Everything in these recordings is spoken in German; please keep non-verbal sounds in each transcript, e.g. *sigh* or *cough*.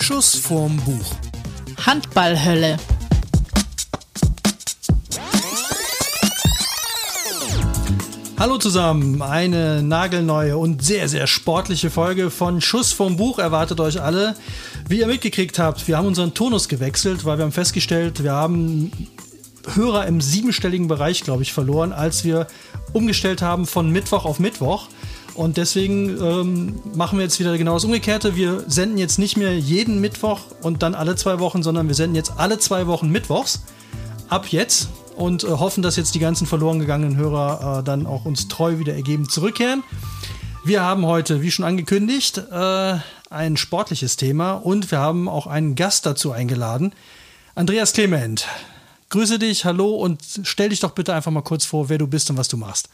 Schuss vorm Buch. Handballhölle. Hallo zusammen, eine nagelneue und sehr, sehr sportliche Folge von Schuss vom Buch erwartet euch alle. Wie ihr mitgekriegt habt, wir haben unseren Tonus gewechselt, weil wir haben festgestellt, wir haben Hörer im siebenstelligen Bereich, glaube ich, verloren, als wir umgestellt haben von Mittwoch auf Mittwoch. Und deswegen ähm, machen wir jetzt wieder genau das Umgekehrte. Wir senden jetzt nicht mehr jeden Mittwoch und dann alle zwei Wochen, sondern wir senden jetzt alle zwei Wochen Mittwochs. Ab jetzt und äh, hoffen, dass jetzt die ganzen verloren gegangenen Hörer äh, dann auch uns treu wieder ergeben zurückkehren. Wir haben heute, wie schon angekündigt, äh, ein sportliches Thema und wir haben auch einen Gast dazu eingeladen. Andreas Clement, grüße dich, hallo und stell dich doch bitte einfach mal kurz vor, wer du bist und was du machst.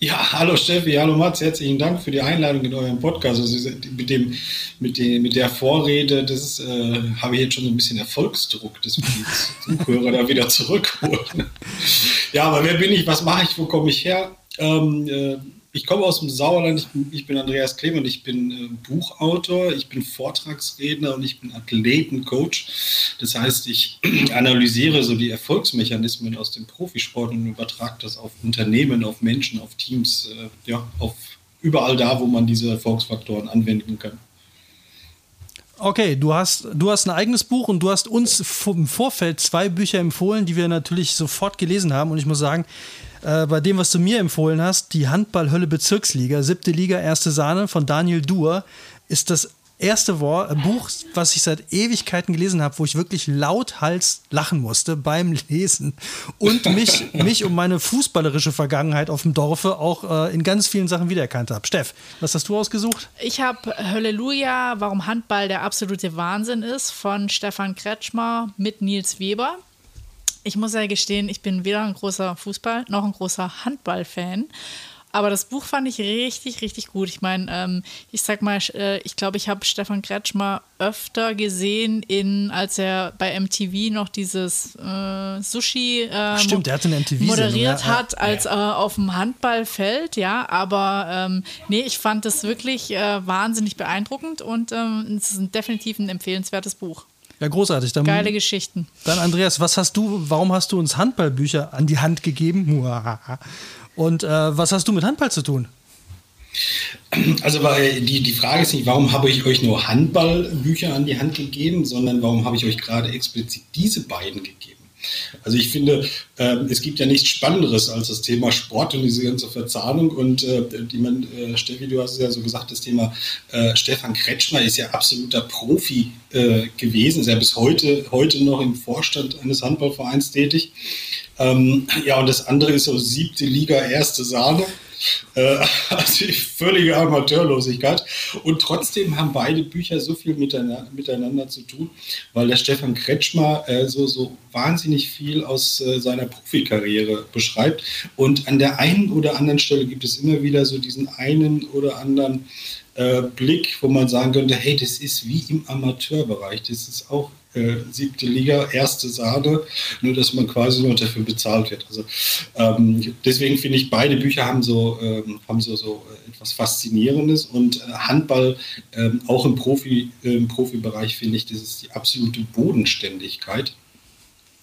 Ja, hallo Steffi, hallo Mats, herzlichen Dank für die Einladung in eurem Podcast. Also mit, dem, mit, dem, mit der Vorrede, das äh, habe ich jetzt schon so ein bisschen Erfolgsdruck, dass wir die Zuhörer da wieder zurückholen. *laughs* Ja, aber wer bin ich, was mache ich, wo komme ich her? Ähm, äh, ich komme aus dem Sauerland, ich bin, ich bin Andreas Clement, ich bin äh, Buchautor, ich bin Vortragsredner und ich bin Athletencoach. Das heißt, ich *clears throat* analysiere so die Erfolgsmechanismen aus dem Profisport und übertrage das auf Unternehmen, auf Menschen, auf Teams, äh, ja, auf überall da, wo man diese Erfolgsfaktoren anwenden kann. Okay, du hast, du hast ein eigenes Buch und du hast uns im Vorfeld zwei Bücher empfohlen, die wir natürlich sofort gelesen haben. Und ich muss sagen, äh, bei dem, was du mir empfohlen hast, die Handball-Hölle Bezirksliga, siebte Liga, erste Sahne von Daniel Duhr, ist das erste Wort, äh, Buch, was ich seit Ewigkeiten gelesen habe, wo ich wirklich lauthals lachen musste beim *laughs* Lesen und mich, mich um meine fußballerische Vergangenheit auf dem Dorfe auch äh, in ganz vielen Sachen wiedererkannt habe. Steff, was hast du ausgesucht? Ich habe Halleluja, warum Handball der absolute Wahnsinn ist, von Stefan Kretschmer mit Nils Weber ich muss ja gestehen, ich bin weder ein großer Fußball noch ein großer Handball-Fan. Aber das Buch fand ich richtig, richtig gut. Ich meine, ähm, ich sag mal, äh, ich glaube, ich habe Stefan Kretschmer öfter gesehen, in, als er bei MTV noch dieses äh, Sushi äh, Stimmt, der hat eine MTV moderiert ja, hat, als ja. Äh, auf dem Handballfeld, ja. Aber ähm, nee, ich fand das wirklich äh, wahnsinnig beeindruckend und ähm, es ist definitiv ein empfehlenswertes Buch. Ja, großartig. Dann, Geile Geschichten. Dann, Andreas, was hast du, warum hast du uns Handballbücher an die Hand gegeben? *laughs* Und äh, was hast du mit Handball zu tun? Also die, die Frage ist nicht, warum habe ich euch nur Handballbücher an die Hand gegeben, sondern warum habe ich euch gerade explizit diese beiden gegeben? Also ich finde, äh, es gibt ja nichts Spannenderes als das Thema Sport und diese ganze Verzahnung. Und äh, die man, äh, Steffi, du hast es ja so gesagt, das Thema äh, Stefan Kretschmer ist ja absoluter Profi gewesen, ist ja bis heute, heute noch im Vorstand eines Handballvereins tätig. Ähm, ja, und das andere ist so siebte Liga, erste Sahne. Äh, *laughs* also völlige Amateurlosigkeit. Und trotzdem haben beide Bücher so viel miteinander, zu tun, weil der Stefan Kretschmer äh, so, so wahnsinnig viel aus äh, seiner Profikarriere beschreibt. Und an der einen oder anderen Stelle gibt es immer wieder so diesen einen oder anderen Blick, wo man sagen könnte, hey, das ist wie im Amateurbereich. Das ist auch äh, siebte Liga, erste Sahne, nur dass man quasi nur dafür bezahlt wird. Also ähm, deswegen finde ich, beide Bücher haben so, ähm, haben so, so etwas Faszinierendes und äh, Handball ähm, auch im, Profi, äh, im Profibereich finde ich, das ist die absolute Bodenständigkeit.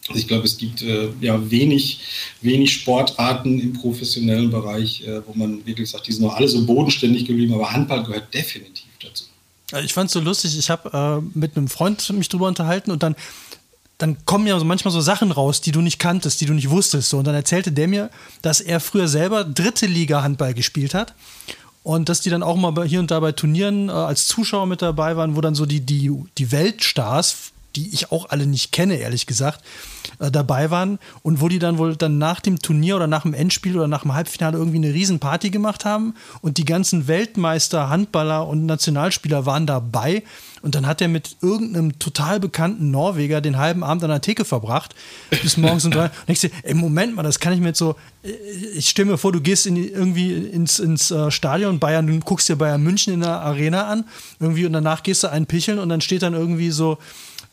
Also ich glaube, es gibt äh, ja wenig, wenig Sportarten im professionellen Bereich, äh, wo man wirklich sagt, die sind noch alle so bodenständig geblieben, aber Handball gehört definitiv dazu. Ich fand es so lustig, ich habe äh, mit einem Freund mich drüber unterhalten und dann, dann kommen ja so manchmal so Sachen raus, die du nicht kanntest, die du nicht wusstest. So. Und dann erzählte der mir, dass er früher selber dritte Liga Handball gespielt hat und dass die dann auch mal hier und da bei Turnieren äh, als Zuschauer mit dabei waren, wo dann so die, die, die Weltstars die ich auch alle nicht kenne, ehrlich gesagt, äh, dabei waren und wo die dann wohl dann nach dem Turnier oder nach dem Endspiel oder nach dem Halbfinale irgendwie eine Riesenparty gemacht haben und die ganzen Weltmeister, Handballer und Nationalspieler waren dabei und dann hat er mit irgendeinem total bekannten Norweger den halben Abend an der Theke verbracht, bis morgens um drei. *laughs* Und ich dir, ey, Moment mal, das kann ich mir jetzt so, äh, ich stelle mir vor, du gehst in, irgendwie ins, ins äh, Stadion Bayern, du guckst dir Bayern München in der Arena an, irgendwie und danach gehst du einen picheln und dann steht dann irgendwie so,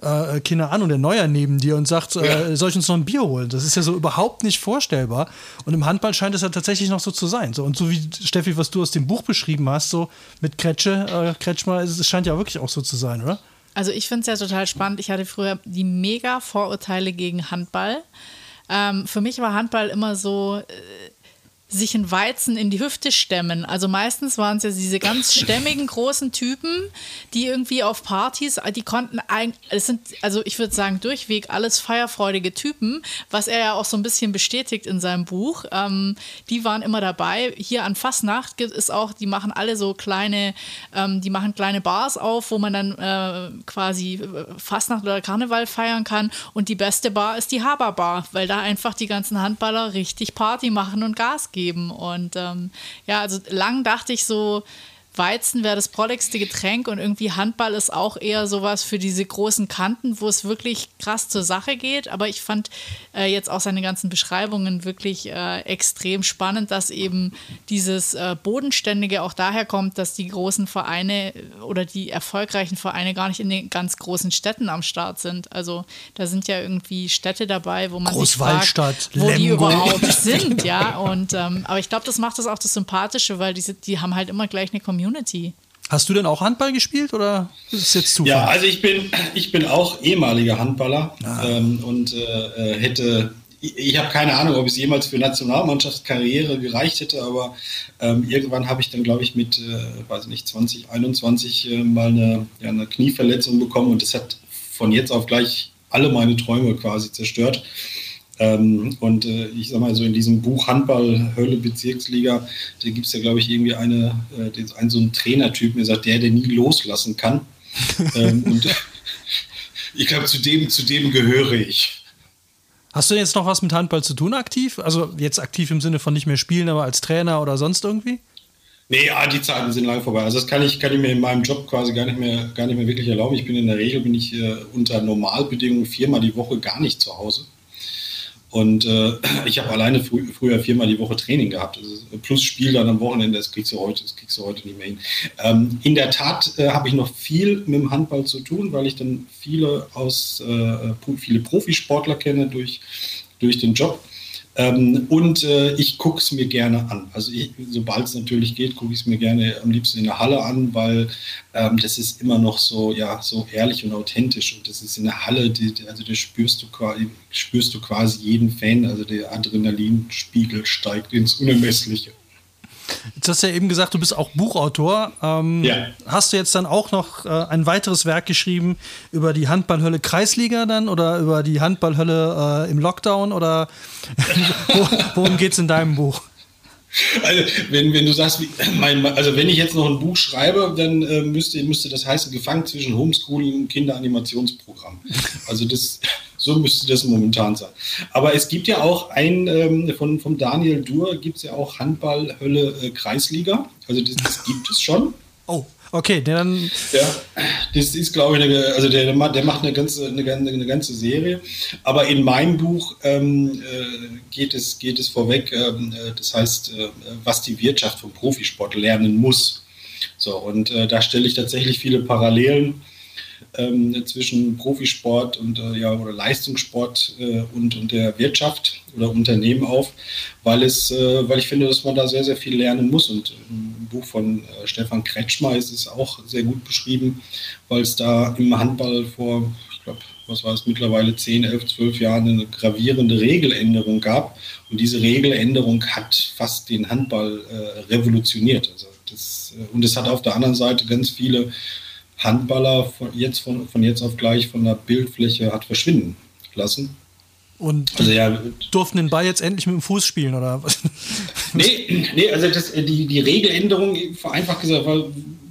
äh, keine Ahnung, der Neuer neben dir und sagt, äh, soll ich uns noch ein Bier holen? Das ist ja so überhaupt nicht vorstellbar. Und im Handball scheint es ja tatsächlich noch so zu sein. So, und so wie, Steffi, was du aus dem Buch beschrieben hast, so mit Kretsche, äh, Kretschmer, es scheint ja wirklich auch so zu sein, oder? Also ich finde es ja total spannend. Ich hatte früher die mega Vorurteile gegen Handball. Ähm, für mich war Handball immer so, äh, sich ein Weizen in die Hüfte stemmen. Also meistens waren es ja diese ganz *laughs* stämmigen großen Typen, die irgendwie auf Partys, die konnten eigentlich, es sind, also ich würde sagen, durchweg alles feierfreudige Typen, was er ja auch so ein bisschen bestätigt in seinem Buch. Ähm, die waren immer dabei. Hier an Fastnacht gibt es auch, die machen alle so kleine, ähm, die machen kleine Bars auf, wo man dann äh, quasi äh, Fastnacht oder Karneval feiern kann. Und die beste Bar ist die Haber Bar, weil da einfach die ganzen Handballer richtig Party machen und Gas geben geben. Und ähm, ja, also lang dachte ich so, Weizen wäre das prolligste Getränk und irgendwie Handball ist auch eher sowas für diese großen Kanten, wo es wirklich krass zur Sache geht. Aber ich fand äh, jetzt auch seine ganzen Beschreibungen wirklich äh, extrem spannend, dass eben dieses äh, Bodenständige auch daher kommt, dass die großen Vereine oder die erfolgreichen Vereine gar nicht in den ganz großen Städten am Start sind. Also da sind ja irgendwie Städte dabei, wo man sich fragt, wo die überhaupt *laughs* sind. Ja, und ähm, aber ich glaube, das macht das auch das Sympathische, weil diese, die haben halt immer gleich eine Community Community. Hast du denn auch Handball gespielt oder ist es jetzt Zufall? Ja, also ich bin, ich bin auch ehemaliger Handballer ah. ähm, und äh, äh hätte, ich, ich habe keine Ahnung, ob es jemals für Nationalmannschaftskarriere gereicht hätte, aber ähm, irgendwann habe ich dann, glaube ich, mit, äh, weiß nicht, 2021 äh, mal eine, ja, eine Knieverletzung bekommen und das hat von jetzt auf gleich alle meine Träume quasi zerstört. Ähm, und äh, ich sag mal so in diesem Buch Handball, Hölle, Bezirksliga, da gibt es ja, glaube ich, irgendwie eine, äh, einen, so einen Trainertyp, der sagt, der, der nie loslassen kann. *laughs* ähm, und ich glaube, zu dem, zu dem gehöre ich. Hast du jetzt noch was mit Handball zu tun aktiv? Also jetzt aktiv im Sinne von nicht mehr spielen, aber als Trainer oder sonst irgendwie? Nee, ja, die Zeiten sind lang vorbei. Also das kann ich, kann ich mir in meinem Job quasi gar nicht mehr, gar nicht mehr wirklich erlauben. Ich bin in der Regel bin ich äh, unter Normalbedingungen viermal die Woche gar nicht zu Hause. Und äh, ich habe alleine frü früher viermal die Woche Training gehabt. Also plus Spiel dann am Wochenende, das kriegst du heute, das kriegst du heute nicht mehr hin. Ähm, in der Tat äh, habe ich noch viel mit dem Handball zu tun, weil ich dann viele aus äh, viele Profisportler kenne durch, durch den Job. Ähm, und äh, ich gucke es mir gerne an. Also sobald es natürlich geht, gucke ich es mir gerne am liebsten in der Halle an, weil ähm, das ist immer noch so, ja, so ehrlich und authentisch. Und das ist in der Halle, die, also da spürst du spürst du quasi jeden Fan, also der Adrenalinspiegel steigt ins Unermessliche. Jetzt hast du ja eben gesagt, du bist auch Buchautor. Ähm, ja. Hast du jetzt dann auch noch äh, ein weiteres Werk geschrieben über die Handballhölle Kreisliga dann oder über die Handballhölle äh, im Lockdown oder *laughs* worum geht es in deinem Buch? Also, wenn, wenn du sagst, wie, mein, also wenn ich jetzt noch ein Buch schreibe, dann äh, müsste, müsste das heißen, gefangen zwischen Homeschooling und Kinderanimationsprogramm. Also das, so müsste das momentan sein. Aber es gibt ja auch ein, ähm, von, von Daniel Dur gibt es ja auch Handball-Hölle äh, Kreisliga. Also das, das gibt es schon. Oh. Okay, dann. Ja, das ist, glaube ich, eine, also der, der macht eine ganze, eine, eine ganze Serie. Aber in meinem Buch ähm, äh, geht, es, geht es vorweg, ähm, äh, das heißt, äh, was die Wirtschaft vom Profisport lernen muss. So, und da stelle ich tatsächlich viele Parallelen ähm, zwischen Profisport und äh, ja, oder Leistungssport äh, und, und der Wirtschaft oder Unternehmen auf, weil es, äh, weil ich finde, dass man da sehr, sehr viel lernen muss. Und im Buch von äh, Stefan Kretschmer ist es auch sehr gut beschrieben, weil es da im Handball vor, ich glaube, was war es mittlerweile 10, 11, 12 Jahren eine gravierende Regeländerung gab. Und diese Regeländerung hat fast den Handball äh, revolutioniert. Also das, äh, und es hat auf der anderen Seite ganz viele Handballer von jetzt, von, von jetzt auf gleich von der Bildfläche hat verschwinden lassen. Und also, ja, durften den Ball jetzt endlich mit dem Fuß spielen, oder was? *laughs* Nee, nee also das, die, die Regeländerung, vereinfacht gesagt, war,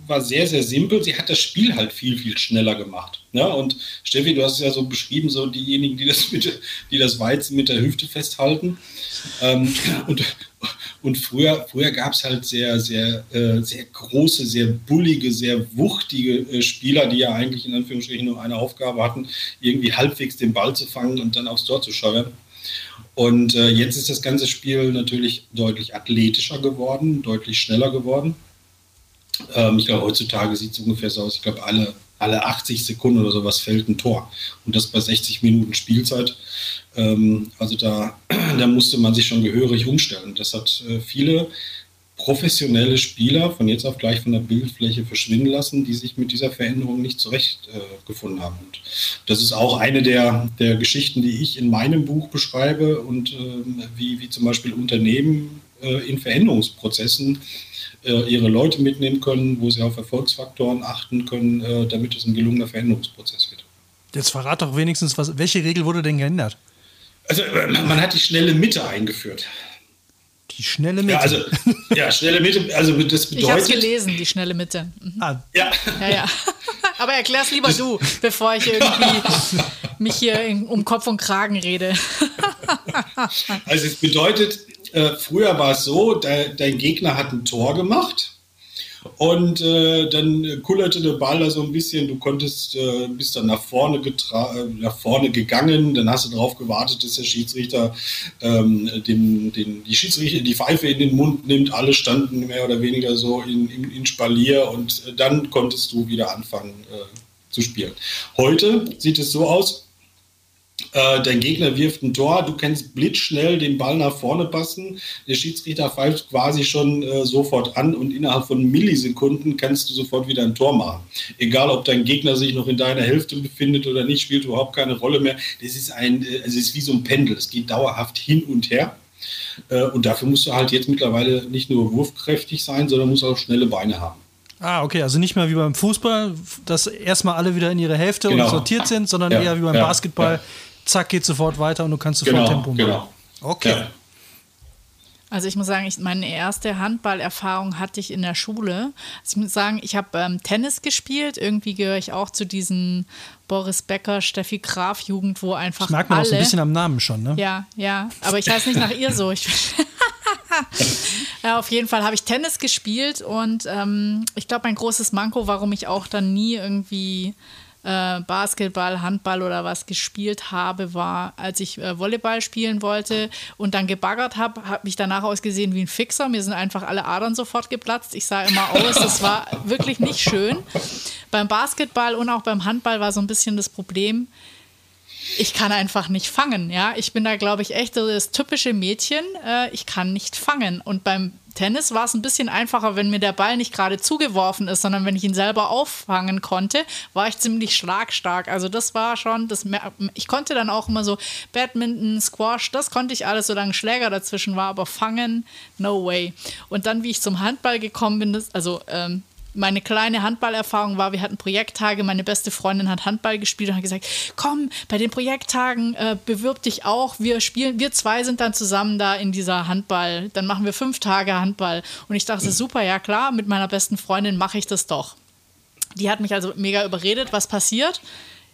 war sehr, sehr simpel. Sie hat das Spiel halt viel, viel schneller gemacht. Ja, und Steffi, du hast es ja so beschrieben, so diejenigen, die das, mit, die das Weizen mit der Hüfte festhalten. Ähm, und, und früher, früher gab es halt sehr, sehr, äh, sehr große, sehr bullige, sehr wuchtige äh, Spieler, die ja eigentlich in Anführungsstrichen nur eine Aufgabe hatten, irgendwie halbwegs den Ball zu fangen und dann aufs Tor zu steuern. Und äh, jetzt ist das ganze Spiel natürlich deutlich athletischer geworden, deutlich schneller geworden. Ähm, ich glaube, heutzutage sieht es ungefähr so aus. Ich glaube, alle alle 80 Sekunden oder sowas fällt ein Tor. Und das bei 60 Minuten Spielzeit. Ähm, also da, *clears throat* da musste man sich schon gehörig umstellen. Das hat äh, viele professionelle Spieler von jetzt auf gleich von der Bildfläche verschwinden lassen, die sich mit dieser Veränderung nicht zurechtgefunden äh, haben. Und das ist auch eine der, der Geschichten, die ich in meinem Buch beschreibe und äh, wie, wie zum Beispiel Unternehmen in Veränderungsprozessen äh, ihre Leute mitnehmen können, wo sie auf Erfolgsfaktoren achten können, äh, damit es ein gelungener Veränderungsprozess wird. Jetzt verrat doch wenigstens, was, welche Regel wurde denn geändert? Also man hat die schnelle Mitte eingeführt. Die schnelle Mitte. Ja, also, ja, schnelle Mitte, also das bedeutet. Ich habe es gelesen, die schnelle Mitte. Mhm. Ah. Ja. ja, ja. *laughs* Aber erklär's lieber du, bevor ich irgendwie *laughs* mich hier in, um Kopf und Kragen rede. also es bedeutet, äh, früher war es so, de, dein Gegner hat ein Tor gemacht und äh, dann kullerte der Ball da so ein bisschen, du konntest, äh, bist dann nach vorne, äh, nach vorne gegangen, dann hast du darauf gewartet, dass der Schiedsrichter ähm, den, den, die Schiedsrichter die Pfeife in den Mund nimmt, alle standen mehr oder weniger so in, in, in Spalier und dann konntest du wieder anfangen äh, zu spielen. Heute sieht es so aus, äh, dein Gegner wirft ein Tor, du kannst blitzschnell den Ball nach vorne passen. Der Schiedsrichter pfeift quasi schon äh, sofort an und innerhalb von Millisekunden kannst du sofort wieder ein Tor machen. Egal, ob dein Gegner sich noch in deiner Hälfte befindet oder nicht, spielt überhaupt keine Rolle mehr. Das ist ein, äh, es ist wie so ein Pendel. Es geht dauerhaft hin und her. Äh, und dafür musst du halt jetzt mittlerweile nicht nur wurfkräftig sein, sondern musst auch schnelle Beine haben. Ah, okay, also nicht mehr wie beim Fußball, dass erstmal alle wieder in ihre Hälfte genau. und sortiert sind, sondern ja, eher wie beim ja, Basketball, ja zack, geht sofort weiter und du kannst sofort genau, Tempo machen. Genau. Okay. Ja. Also ich muss sagen, ich, meine erste Handballerfahrung hatte ich in der Schule. Also ich muss sagen, ich habe ähm, Tennis gespielt. Irgendwie gehöre ich auch zu diesen Boris Becker, Steffi Graf Jugend, wo einfach das merkt man alle, auch so ein bisschen am Namen schon, ne? Ja, ja. Aber ich heiße nicht nach ihr so. Ich, *laughs* ja, auf jeden Fall habe ich Tennis gespielt und ähm, ich glaube, mein großes Manko, warum ich auch dann nie irgendwie äh, Basketball, Handball oder was gespielt habe, war, als ich äh, Volleyball spielen wollte und dann gebaggert habe, habe mich danach ausgesehen wie ein Fixer. Mir sind einfach alle Adern sofort geplatzt. Ich sah immer aus, das war wirklich nicht schön. Beim Basketball und auch beim Handball war so ein bisschen das Problem, ich kann einfach nicht fangen. Ja, ich bin da, glaube ich, echt das typische Mädchen. Äh, ich kann nicht fangen. Und beim Tennis war es ein bisschen einfacher, wenn mir der Ball nicht gerade zugeworfen ist, sondern wenn ich ihn selber auffangen konnte, war ich ziemlich schlagstark. Also das war schon, das, ich konnte dann auch immer so Badminton, Squash, das konnte ich alles, solange Schläger dazwischen war, aber fangen, no way. Und dann, wie ich zum Handball gekommen bin, das, also ähm, meine kleine Handballerfahrung war, wir hatten Projekttage, meine beste Freundin hat Handball gespielt und hat gesagt, komm, bei den Projekttagen äh, bewirb dich auch, wir spielen, wir zwei sind dann zusammen da in dieser Handball, dann machen wir fünf Tage Handball. Und ich dachte, super, ja klar, mit meiner besten Freundin mache ich das doch. Die hat mich also mega überredet, was passiert.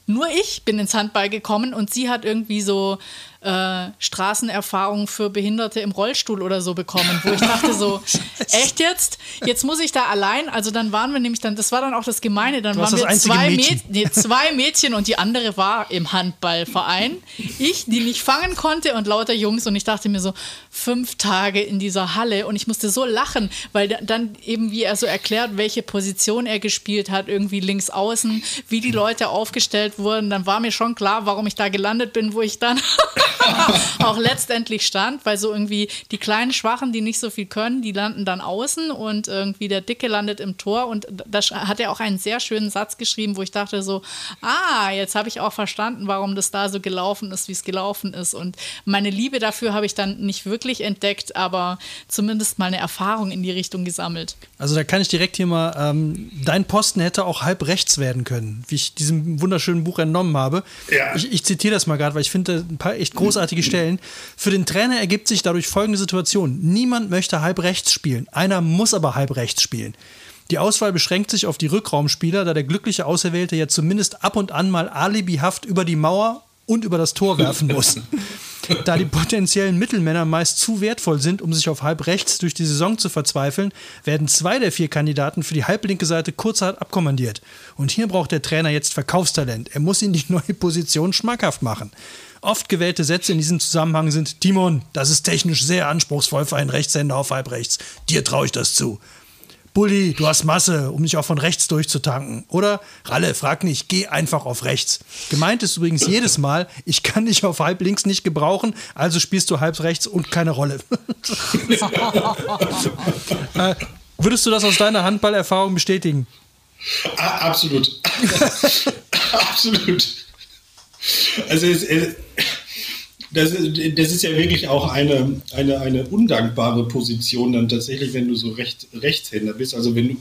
Nur ich bin ins Handball gekommen und sie hat irgendwie so äh, Straßenerfahrung für Behinderte im Rollstuhl oder so bekommen, wo ich dachte so, *laughs* echt jetzt? Jetzt muss ich da allein, also dann waren wir nämlich dann, das war dann auch das Gemeine, dann waren wir zwei Mädchen. nee, zwei Mädchen und die andere war im Handballverein. Ich, die nicht fangen konnte und lauter Jungs und ich dachte mir so, fünf Tage in dieser Halle und ich musste so lachen, weil dann eben, wie er so erklärt, welche Position er gespielt hat, irgendwie links außen, wie die Leute aufgestellt wurden, dann war mir schon klar, warum ich da gelandet bin, wo ich dann *laughs* *laughs* auch letztendlich stand, weil so irgendwie die kleinen Schwachen, die nicht so viel können, die landen dann außen und irgendwie der Dicke landet im Tor. Und da hat er auch einen sehr schönen Satz geschrieben, wo ich dachte so, ah, jetzt habe ich auch verstanden, warum das da so gelaufen ist, wie es gelaufen ist. Und meine Liebe dafür habe ich dann nicht wirklich entdeckt, aber zumindest mal eine Erfahrung in die Richtung gesammelt. Also da kann ich direkt hier mal, ähm, dein Posten hätte auch halb rechts werden können, wie ich diesem wunderschönen Buch entnommen habe. Ja. Ich, ich zitiere das mal gerade, weil ich finde ein paar echt großartige Stellen. Für den Trainer ergibt sich dadurch folgende Situation. Niemand möchte halb rechts spielen. Einer muss aber halb rechts spielen. Die Auswahl beschränkt sich auf die Rückraumspieler, da der glückliche Auserwählte ja zumindest ab und an mal alibihaft über die Mauer und über das Tor werfen muss. *laughs* Da die potenziellen Mittelmänner meist zu wertvoll sind, um sich auf halb rechts durch die Saison zu verzweifeln, werden zwei der vier Kandidaten für die halblinke Seite kurzerhand abkommandiert. Und hier braucht der Trainer jetzt Verkaufstalent. Er muss ihnen die neue Position schmackhaft machen. Oft gewählte Sätze in diesem Zusammenhang sind: Timon, das ist technisch sehr anspruchsvoll für einen Rechtshänder auf halb rechts. Dir traue ich das zu. Bulli, du hast Masse, um dich auch von rechts durchzutanken. Oder Ralle, frag nicht, geh einfach auf rechts. Gemeint ist übrigens jedes Mal, ich kann dich auf halb links nicht gebrauchen, also spielst du halb rechts und keine Rolle. *laughs* äh, würdest du das aus deiner Handballerfahrung bestätigen? Absolut. *laughs* Absolut. Also es, es, das, das, ist ja wirklich auch eine, eine, eine undankbare Position dann tatsächlich, wenn du so Recht, Rechtshänder bist. Also wenn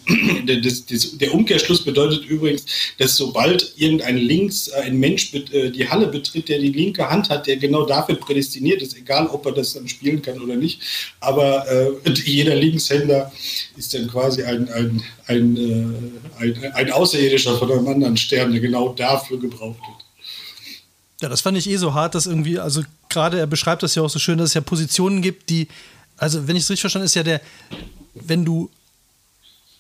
du, *clears throat* das, das, der Umkehrschluss bedeutet übrigens, dass sobald irgendein Links, äh, ein Mensch äh, die Halle betritt, der die linke Hand hat, der genau dafür prädestiniert ist, egal ob er das dann spielen kann oder nicht, aber äh, *laughs* jeder Linkshänder ist dann quasi ein, ein, ein, äh, ein, ein Außerirdischer von einem anderen Stern, der genau dafür gebraucht wird. Ja, das fand ich eh so hart, dass irgendwie, also gerade er beschreibt das ja auch so schön, dass es ja Positionen gibt, die, also wenn ich es richtig verstanden ist ja der, wenn du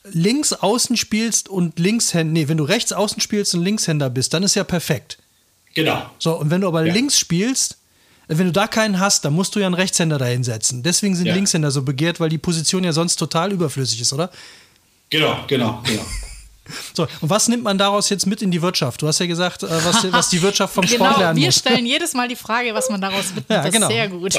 links außen spielst und Linkshänder, nee, wenn du rechts außen spielst und Linkshänder bist, dann ist ja perfekt. Genau. So, und wenn du aber ja. links spielst, wenn du da keinen hast, dann musst du ja einen Rechtshänder dahinsetzen. Deswegen sind ja. Linkshänder so begehrt, weil die Position ja sonst total überflüssig ist, oder? Genau, genau, genau. *laughs* So, und was nimmt man daraus jetzt mit in die Wirtschaft? Du hast ja gesagt, äh, was, *laughs* was die Wirtschaft vom genau, Sport lernen wir muss. Wir stellen jedes Mal die Frage, was man daraus *laughs* mitnimmt. Ja, das genau. ist sehr gut.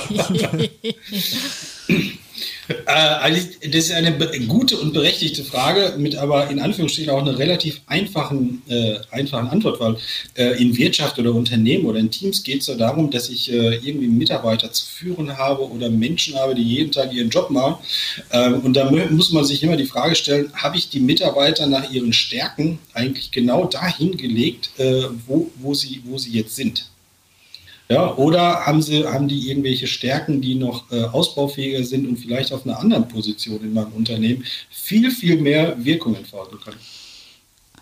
Äh, also das ist eine gute und berechtigte Frage, mit aber in Anführungsstrichen auch einer relativ einfachen, äh, einfachen Antwort, weil äh, in Wirtschaft oder Unternehmen oder in Teams geht es ja darum, dass ich äh, irgendwie Mitarbeiter zu führen habe oder Menschen habe, die jeden Tag ihren Job machen. Ähm, und da muss man sich immer die Frage stellen, habe ich die Mitarbeiter nach ihren Stärken eigentlich genau dahin gelegt, äh, wo, wo, sie, wo sie jetzt sind? Ja, oder haben, sie, haben die irgendwelche Stärken, die noch äh, ausbaufähiger sind und vielleicht auf einer anderen Position in meinem Unternehmen viel, viel mehr Wirkung entfalten können?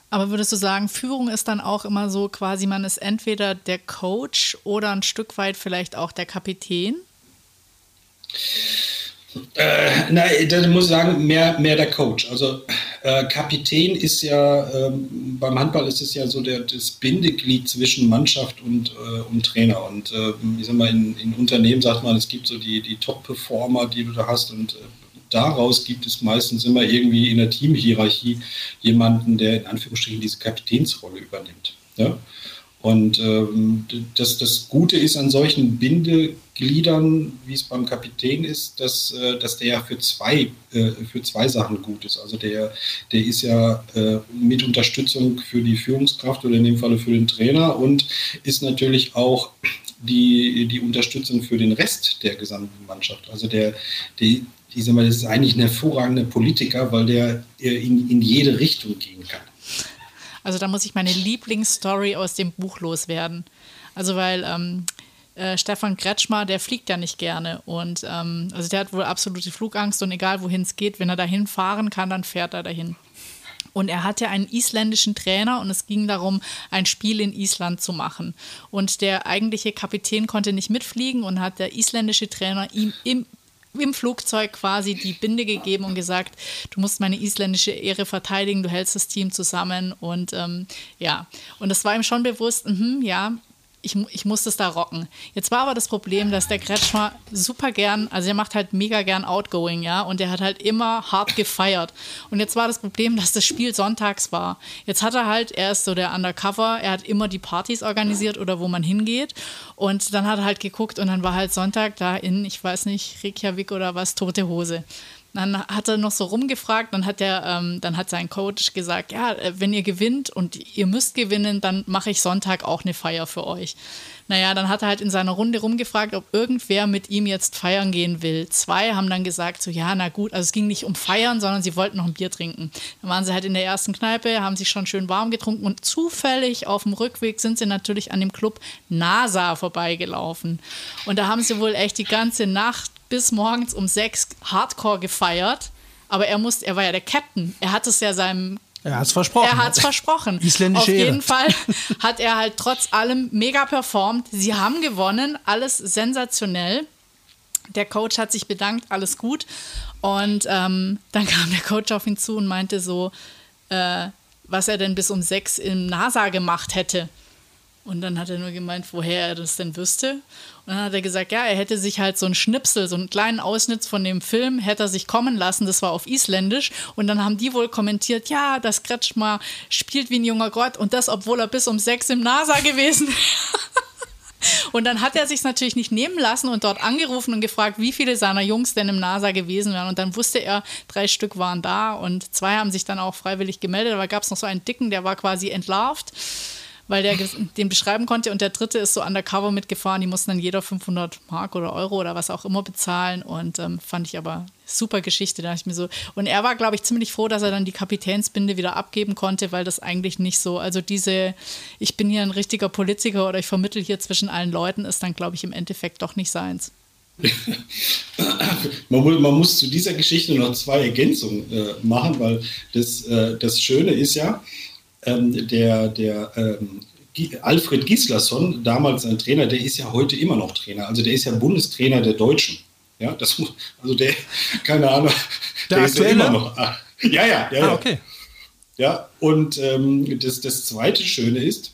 Aber würdest du sagen, Führung ist dann auch immer so quasi, man ist entweder der Coach oder ein Stück weit vielleicht auch der Kapitän? Äh, nein, da muss ich sagen, mehr, mehr der Coach. Also äh, Kapitän ist ja, ähm, beim Handball ist es ja so der, das Bindeglied zwischen Mannschaft und, äh, und Trainer. Und äh, ich sag mal, in, in, Unternehmen sagt man, es gibt so die, die Top-Performer, die du da hast und äh, daraus gibt es meistens immer irgendwie in der Teamhierarchie jemanden, der in Anführungsstrichen diese Kapitänsrolle übernimmt. Ja? Und ähm, das, das Gute ist an solchen Bindegliedern, wie es beim Kapitän ist, dass, äh, dass der ja für zwei, äh, für zwei Sachen gut ist. Also der, der ist ja äh, mit Unterstützung für die Führungskraft oder in dem Falle für den Trainer und ist natürlich auch die, die Unterstützung für den Rest der gesamten Mannschaft. Also der, der ich sag mal, das ist eigentlich ein hervorragender Politiker, weil der äh, in, in jede Richtung gehen kann. Also da muss ich meine Lieblingsstory aus dem Buch loswerden. Also weil ähm, äh, Stefan Kretschmer, der fliegt ja nicht gerne und ähm, also der hat wohl absolute Flugangst und egal wohin es geht, wenn er dahin fahren kann, dann fährt er dahin. Und er hatte einen isländischen Trainer und es ging darum, ein Spiel in Island zu machen. Und der eigentliche Kapitän konnte nicht mitfliegen und hat der isländische Trainer ihm im im Flugzeug quasi die Binde gegeben und gesagt, du musst meine isländische Ehre verteidigen, du hältst das Team zusammen und ähm, ja, und das war ihm schon bewusst, mh, ja, ich, ich muss das da rocken. Jetzt war aber das Problem, dass der Kretschmer super gern, also er macht halt mega gern Outgoing, ja, und er hat halt immer hart gefeiert. Und jetzt war das Problem, dass das Spiel sonntags war. Jetzt hat er halt, er ist so der Undercover, er hat immer die Partys organisiert oder wo man hingeht. Und dann hat er halt geguckt und dann war halt Sonntag da in, ich weiß nicht, Reykjavik oder was, tote Hose. Dann hat er noch so rumgefragt, dann hat er, ähm, dann hat sein Coach gesagt, ja, äh, wenn ihr gewinnt und ihr müsst gewinnen, dann mache ich Sonntag auch eine Feier für euch. Naja, dann hat er halt in seiner Runde rumgefragt, ob irgendwer mit ihm jetzt feiern gehen will. Zwei haben dann gesagt, so ja, na gut, also es ging nicht um Feiern, sondern sie wollten noch ein Bier trinken. Dann waren sie halt in der ersten Kneipe, haben sich schon schön warm getrunken und zufällig auf dem Rückweg sind sie natürlich an dem Club NASA vorbeigelaufen. Und da haben sie wohl echt die ganze Nacht bis morgens um sechs Hardcore gefeiert. Aber er musste, er war ja der Captain. Er hat es ja seinem er hat es versprochen. Er hat es versprochen. Isländische Auf jeden Ehre. Fall *laughs* hat er halt trotz allem mega performt. Sie haben gewonnen, alles sensationell. Der Coach hat sich bedankt, alles gut. Und ähm, dann kam der Coach auf ihn zu und meinte so, äh, was er denn bis um sechs im NASA gemacht hätte. Und dann hat er nur gemeint, woher er das denn wüsste. Und dann hat er gesagt, ja, er hätte sich halt so einen Schnipsel, so einen kleinen Ausschnitt von dem Film, hätte er sich kommen lassen. Das war auf Isländisch. Und dann haben die wohl kommentiert, ja, das Kretschmer spielt wie ein junger Gott. Und das, obwohl er bis um sechs im NASA gewesen *laughs* wäre. Und dann hat er sich natürlich nicht nehmen lassen und dort angerufen und gefragt, wie viele seiner Jungs denn im NASA gewesen wären. Und dann wusste er, drei Stück waren da und zwei haben sich dann auch freiwillig gemeldet. Aber gab es noch so einen Dicken, der war quasi entlarvt weil der den beschreiben konnte und der dritte ist so undercover mitgefahren. Die mussten dann jeder 500 Mark oder Euro oder was auch immer bezahlen und ähm, fand ich aber super Geschichte. Da ich mir so und er war, glaube ich, ziemlich froh, dass er dann die Kapitänsbinde wieder abgeben konnte, weil das eigentlich nicht so, also diese, ich bin hier ein richtiger Politiker oder ich vermittel hier zwischen allen Leuten, ist dann, glaube ich, im Endeffekt doch nicht seins. *laughs* man, muss, man, muss, zu dieser Geschichte noch zwei Ergänzungen äh, machen, weil das, äh, das Schöne ist ja, ähm, der, der ähm, Alfred Gislason, damals ein Trainer, der ist ja heute immer noch Trainer. Also der ist ja Bundestrainer der Deutschen. Ja, das, also der, *laughs* keine Ahnung, der, der ist ja immer noch. Ah, ja, ja, ja. Ah, okay. Ja, und ähm, das, das zweite Schöne ist,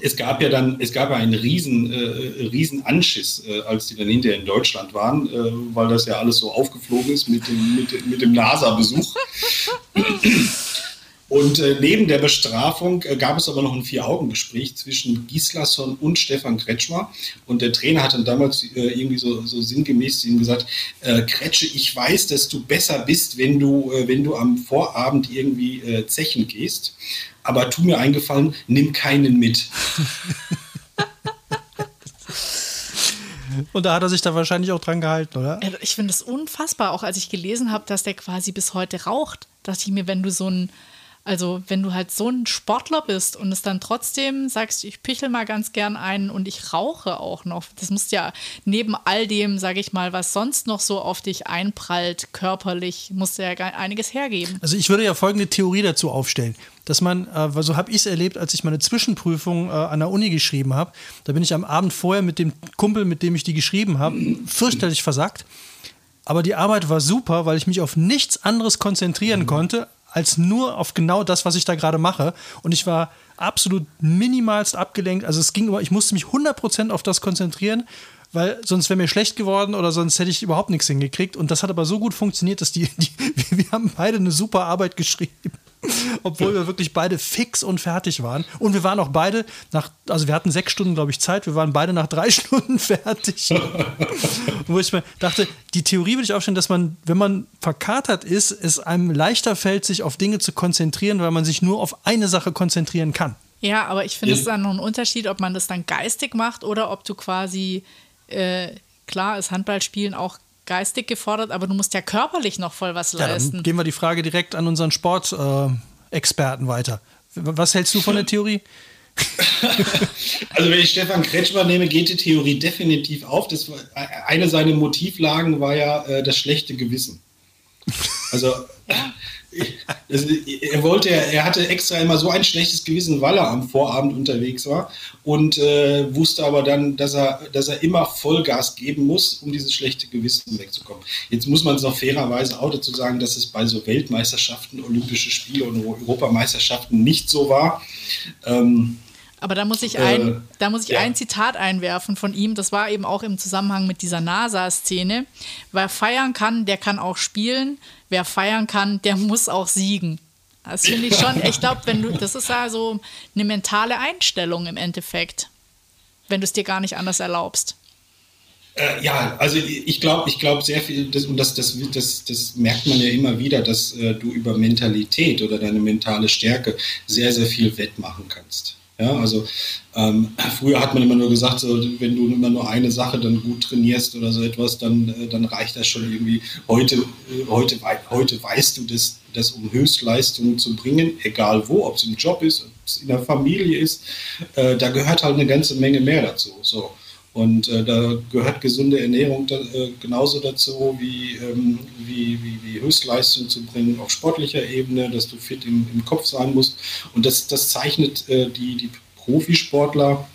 es gab ja dann, es gab ja einen riesen, äh, riesen Anschiss, äh, als die dann hinterher in Deutschland waren, äh, weil das ja alles so aufgeflogen ist mit dem, mit, mit dem NASA-Besuch. *laughs* Und äh, neben der Bestrafung äh, gab es aber noch ein Vier-Augen-Gespräch zwischen Gislason und Stefan Kretschmer. Und der Trainer hat dann damals äh, irgendwie so, so sinngemäß zu ihm gesagt, äh, Kretsche, ich weiß, dass du besser bist, wenn du, äh, wenn du am Vorabend irgendwie äh, zechen gehst. Aber tu mir eingefallen, nimm keinen mit. Und da hat er sich da wahrscheinlich auch dran gehalten, oder? Ich finde es unfassbar, auch als ich gelesen habe, dass der quasi bis heute raucht. Dachte ich mir, wenn du so ein also wenn du halt so ein Sportler bist und es dann trotzdem sagst, ich pichel mal ganz gern einen und ich rauche auch noch, das muss ja neben all dem, sage ich mal, was sonst noch so auf dich einprallt, körperlich, muss ja einiges hergeben. Also ich würde ja folgende Theorie dazu aufstellen, dass man, äh, so habe ich es erlebt, als ich meine Zwischenprüfung äh, an der Uni geschrieben habe, da bin ich am Abend vorher mit dem Kumpel, mit dem ich die geschrieben habe, fürchterlich versagt. Aber die Arbeit war super, weil ich mich auf nichts anderes konzentrieren mhm. konnte, als nur auf genau das, was ich da gerade mache. Und ich war absolut minimalst abgelenkt. Also es ging immer, ich musste mich 100% auf das konzentrieren, weil sonst wäre mir schlecht geworden oder sonst hätte ich überhaupt nichts hingekriegt. Und das hat aber so gut funktioniert, dass die, *laughs* die wir haben beide eine super Arbeit geschrieben. *laughs* Obwohl wir wirklich beide fix und fertig waren. Und wir waren auch beide nach, also wir hatten sechs Stunden, glaube ich, Zeit. Wir waren beide nach drei *laughs* Stunden fertig. Wo ich mir dachte, die Theorie würde ich aufstellen, dass man, wenn man verkatert ist, es einem leichter fällt, sich auf Dinge zu konzentrieren, weil man sich nur auf eine Sache konzentrieren kann. Ja, aber ich finde es dann noch ein Unterschied, ob man das dann geistig macht oder ob du quasi, äh, klar ist Handballspielen auch geistig gefordert, aber du musst ja körperlich noch voll was leisten. dann gehen wir die Frage direkt an unseren Sportexperten äh, weiter. Was hältst du von der Theorie? also wenn ich Stefan Kretschmer nehme, geht die Theorie definitiv auf. Das war, eine seiner Motivlagen war ja äh, das schlechte Gewissen. Also also, er wollte, er hatte extra immer so ein schlechtes Gewissen, weil er am Vorabend unterwegs war und äh, wusste aber dann, dass er, dass er immer Vollgas geben muss, um dieses schlechte Gewissen wegzukommen. Jetzt muss man es auch fairerweise auch dazu sagen, dass es bei so Weltmeisterschaften, Olympische Spiele und Europameisterschaften nicht so war. Ähm, aber da muss ich ein, äh, da muss ich ja. ein Zitat einwerfen von ihm. Das war eben auch im Zusammenhang mit dieser NASA-Szene. Wer feiern kann, der kann auch spielen. Wer feiern kann, der *laughs* muss auch siegen. Das finde ich schon. Ich glaube, wenn du, das ist ja so eine mentale Einstellung im Endeffekt, wenn du es dir gar nicht anders erlaubst. Äh, ja, also ich glaube, ich glaube sehr viel, das, und das, das, das, das merkt man ja immer wieder, dass äh, du über Mentalität oder deine mentale Stärke sehr, sehr viel wettmachen kannst. Ja, also ähm, früher hat man immer nur gesagt, so, wenn du immer nur eine Sache dann gut trainierst oder so etwas, dann, äh, dann reicht das schon irgendwie. Heute, äh, heute, heute weißt du, dass, dass um Höchstleistungen zu bringen, egal wo, ob es im Job ist, ob es in der Familie ist, äh, da gehört halt eine ganze Menge mehr dazu. So. Und äh, da gehört gesunde Ernährung da, äh, genauso dazu, wie, ähm, wie, wie, wie, Höchstleistung zu bringen auf sportlicher Ebene, dass du fit im, im Kopf sein musst. Und das, das zeichnet äh, die, die Profisportler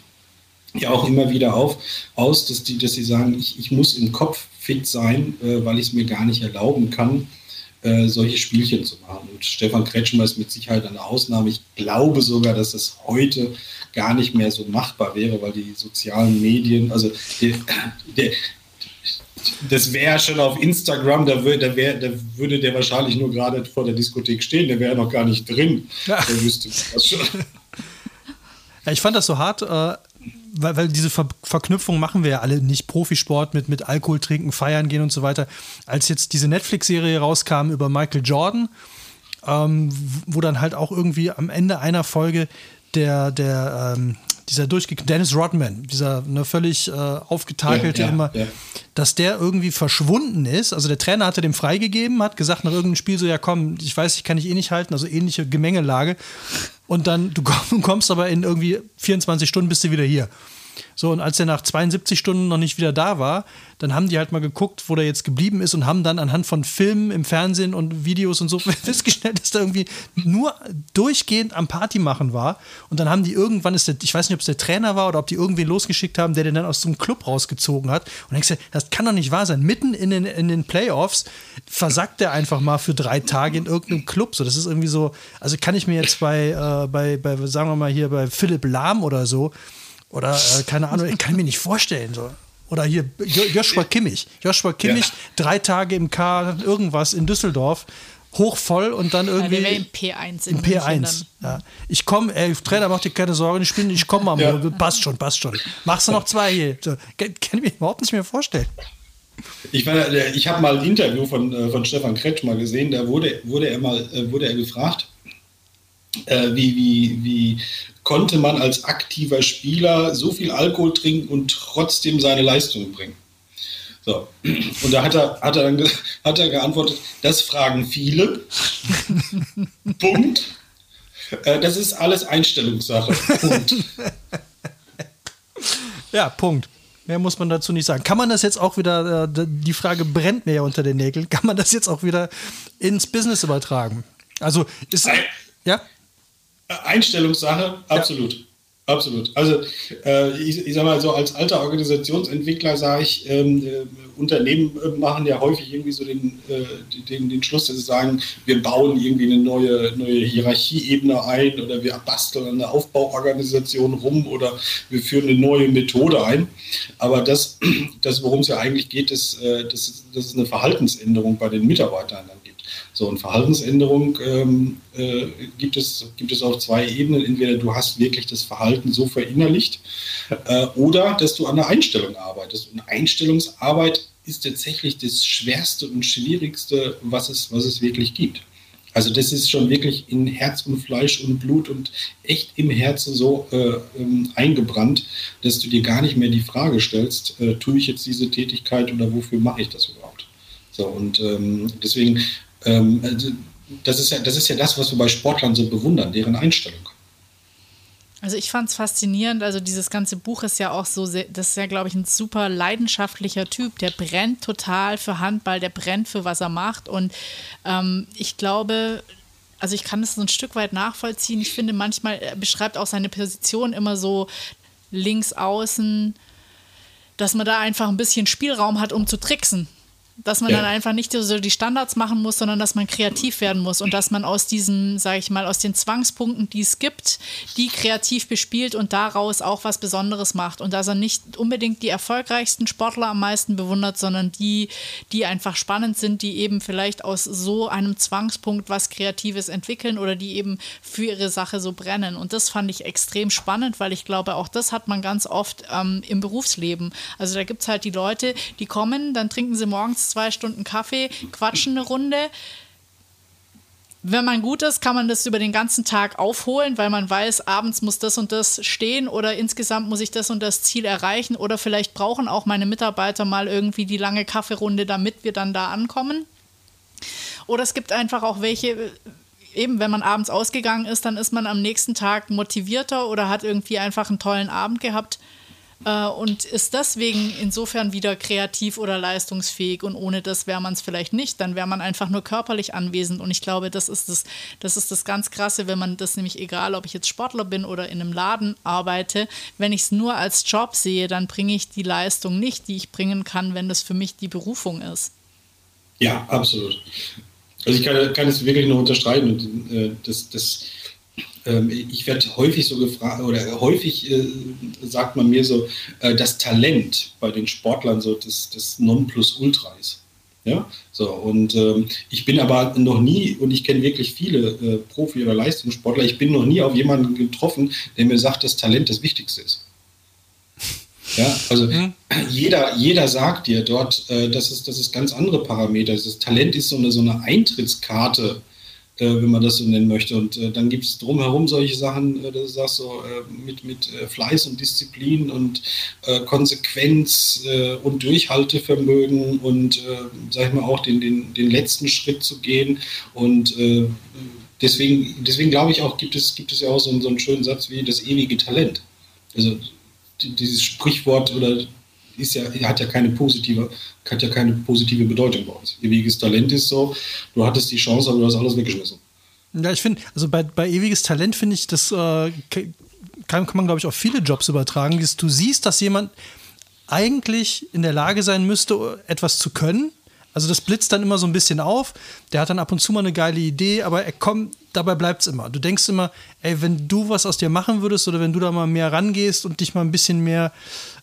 ja auch immer wieder auf, aus, dass, die, dass sie sagen, ich, ich muss im Kopf fit sein, äh, weil ich es mir gar nicht erlauben kann, äh, solche Spielchen zu machen. Und Stefan Kretschmer ist mit Sicherheit eine Ausnahme. Ich glaube sogar, dass es heute gar nicht mehr so machbar wäre, weil die sozialen Medien, also der, der, das wäre schon auf Instagram, da, wär, da, wär, da, würde der wahrscheinlich nur gerade vor der Diskothek stehen, der wäre noch gar nicht drin. Ja. Der wüsste das schon. *laughs* Ja, ich fand das so hart, äh, weil, weil, diese Ver Verknüpfung machen wir ja alle nicht. Profisport mit, mit Alkohol trinken, feiern gehen und so weiter. Als jetzt diese Netflix-Serie rauskam über Michael Jordan, ähm, wo dann halt auch irgendwie am Ende einer Folge der, der ähm, dieser durchge Dennis Rodman, dieser ne, völlig äh, aufgetakelte ja, ja, immer, ja. dass der irgendwie verschwunden ist. Also der Trainer hatte dem freigegeben, hat gesagt nach irgendeinem Spiel so, ja komm, ich weiß, ich kann dich eh nicht halten, also ähnliche Gemengelage. Und dann, du *laughs* kommst aber in irgendwie 24 Stunden bist du wieder hier. So, und als er nach 72 Stunden noch nicht wieder da war, dann haben die halt mal geguckt, wo der jetzt geblieben ist und haben dann anhand von Filmen im Fernsehen und Videos und so *laughs* festgestellt, dass der irgendwie nur durchgehend am Party machen war. Und dann haben die irgendwann, ist der, ich weiß nicht, ob es der Trainer war oder ob die irgendwen losgeschickt haben, der den dann aus so einem Club rausgezogen hat. Und denkst du, das kann doch nicht wahr sein. Mitten in den, in den Playoffs versackt der einfach mal für drei Tage in irgendeinem Club. So, das ist irgendwie so, also kann ich mir jetzt bei, äh, bei, bei sagen wir mal hier, bei Philipp Lahm oder so, oder äh, keine Ahnung, ich kann mir nicht vorstellen. So. Oder hier Joshua Kimmich. Joshua Kimmich, ja. drei Tage im K, irgendwas in Düsseldorf, hochvoll und dann irgendwie. Ja, im P1. In P1. Ja. Ich komme, ey, Trainer, mach dir keine Sorgen, ich bin, ich komme mal. Ja. Passt schon, passt schon. Machst du noch zwei hier? So, kann ich mir überhaupt nicht mehr vorstellen. Ich, ich habe mal ein Interview von, äh, von Stefan Kretsch mal gesehen, da wurde, wurde, er mal, äh, wurde er gefragt, äh, wie, wie, wie konnte man als aktiver Spieler so viel Alkohol trinken und trotzdem seine Leistung bringen? So. Und da hat er, hat er dann *laughs* hat er geantwortet, das fragen viele. *laughs* Punkt. Äh, das ist alles Einstellungssache. Punkt. *laughs* Ja, Punkt. Mehr muss man dazu nicht sagen. Kann man das jetzt auch wieder, äh, die Frage brennt mir ja unter den Nägeln, kann man das jetzt auch wieder ins Business übertragen? Also ist. Ein, ja? Einstellungssache, absolut. Ja. Absolut. Also äh, ich, ich sage mal so, als alter Organisationsentwickler sage ich, ähm, äh, Unternehmen äh, machen ja häufig irgendwie so den, äh, den, den Schluss, dass sie sagen, wir bauen irgendwie eine neue, neue Hierarchieebene ein oder wir basteln eine Aufbauorganisation rum oder wir führen eine neue Methode ein. Aber das, *clears throat* das worum es ja eigentlich geht, ist, äh, das, das ist eine Verhaltensänderung bei den Mitarbeitern dann so, und Verhaltensänderung ähm, äh, gibt, es, gibt es auf zwei Ebenen. Entweder du hast wirklich das Verhalten so verinnerlicht äh, oder dass du an der Einstellung arbeitest. Und Einstellungsarbeit ist tatsächlich das Schwerste und Schwierigste, was es, was es wirklich gibt. Also das ist schon wirklich in Herz und Fleisch und Blut und echt im Herzen so äh, ähm, eingebrannt, dass du dir gar nicht mehr die Frage stellst, äh, tue ich jetzt diese Tätigkeit oder wofür mache ich das überhaupt? So, und ähm, deswegen ähm, also das, ist ja, das ist ja das, was wir bei Sportlern so bewundern, deren Einstellung. Also ich fand es faszinierend, also dieses ganze Buch ist ja auch so, sehr, das ist ja, glaube ich, ein super leidenschaftlicher Typ, der brennt total für Handball, der brennt für was er macht und ähm, ich glaube, also ich kann das so ein Stück weit nachvollziehen. Ich finde manchmal, beschreibt auch seine Position immer so links außen, dass man da einfach ein bisschen Spielraum hat, um zu tricksen. Dass man ja. dann einfach nicht so die Standards machen muss, sondern dass man kreativ werden muss und dass man aus diesen, sage ich mal, aus den Zwangspunkten, die es gibt, die kreativ bespielt und daraus auch was Besonderes macht. Und dass er nicht unbedingt die erfolgreichsten Sportler am meisten bewundert, sondern die, die einfach spannend sind, die eben vielleicht aus so einem Zwangspunkt was Kreatives entwickeln oder die eben für ihre Sache so brennen. Und das fand ich extrem spannend, weil ich glaube, auch das hat man ganz oft ähm, im Berufsleben. Also da gibt es halt die Leute, die kommen, dann trinken sie morgens zwei Stunden Kaffee, quatschen eine Runde. Wenn man gut ist, kann man das über den ganzen Tag aufholen, weil man weiß, abends muss das und das stehen oder insgesamt muss ich das und das Ziel erreichen oder vielleicht brauchen auch meine Mitarbeiter mal irgendwie die lange Kaffeerunde, damit wir dann da ankommen. Oder es gibt einfach auch welche, eben wenn man abends ausgegangen ist, dann ist man am nächsten Tag motivierter oder hat irgendwie einfach einen tollen Abend gehabt äh, und ist deswegen insofern wieder kreativ oder leistungsfähig. Und ohne das wäre man es vielleicht nicht. Dann wäre man einfach nur körperlich anwesend. Und ich glaube, das ist das, das ist das ganz Krasse, wenn man das nämlich, egal ob ich jetzt Sportler bin oder in einem Laden arbeite, wenn ich es nur als Job sehe, dann bringe ich die Leistung nicht, die ich bringen kann, wenn das für mich die Berufung ist. Ja, absolut. Also ich kann, kann es wirklich nur unterstreichen. Und, äh, das, das, ich werde häufig so gefragt, oder häufig äh, sagt man mir so, äh, das Talent bei den Sportlern so das, das Nonplusultra ist. Ja, so und ähm, ich bin aber noch nie, und ich kenne wirklich viele äh, Profi- oder Leistungssportler, ich bin noch nie auf jemanden getroffen, der mir sagt, dass Talent das Wichtigste ist. Ja, also mhm. jeder, jeder sagt dir dort, äh, dass, es, dass es ganz andere Parameter ist. Das Talent ist so eine, so eine Eintrittskarte, wenn man das so nennen möchte. Und äh, dann gibt es drumherum solche Sachen, äh, dass du sagst, so äh, mit, mit äh, Fleiß und Disziplin und Konsequenz und Durchhaltevermögen und, sag ich mal, auch den, den, den letzten Schritt zu gehen. Und deswegen, deswegen glaube ich auch, gibt es, gibt es ja auch so, so einen schönen Satz wie das ewige Talent. Also dieses Sprichwort oder ist ja, hat ja keine positive, hat ja keine positive Bedeutung bei uns. Ewiges Talent ist so, du hattest die Chance, aber du hast alles weggeschmissen. Ja, ich finde, also bei, bei ewiges Talent finde ich, das äh, kann, kann man, glaube ich, auf viele Jobs übertragen. Du siehst, dass jemand eigentlich in der Lage sein müsste, etwas zu können, also das blitzt dann immer so ein bisschen auf. Der hat dann ab und zu mal eine geile Idee, aber er kommt, dabei bleibt es immer. Du denkst immer, ey, wenn du was aus dir machen würdest oder wenn du da mal mehr rangehst und dich mal ein bisschen mehr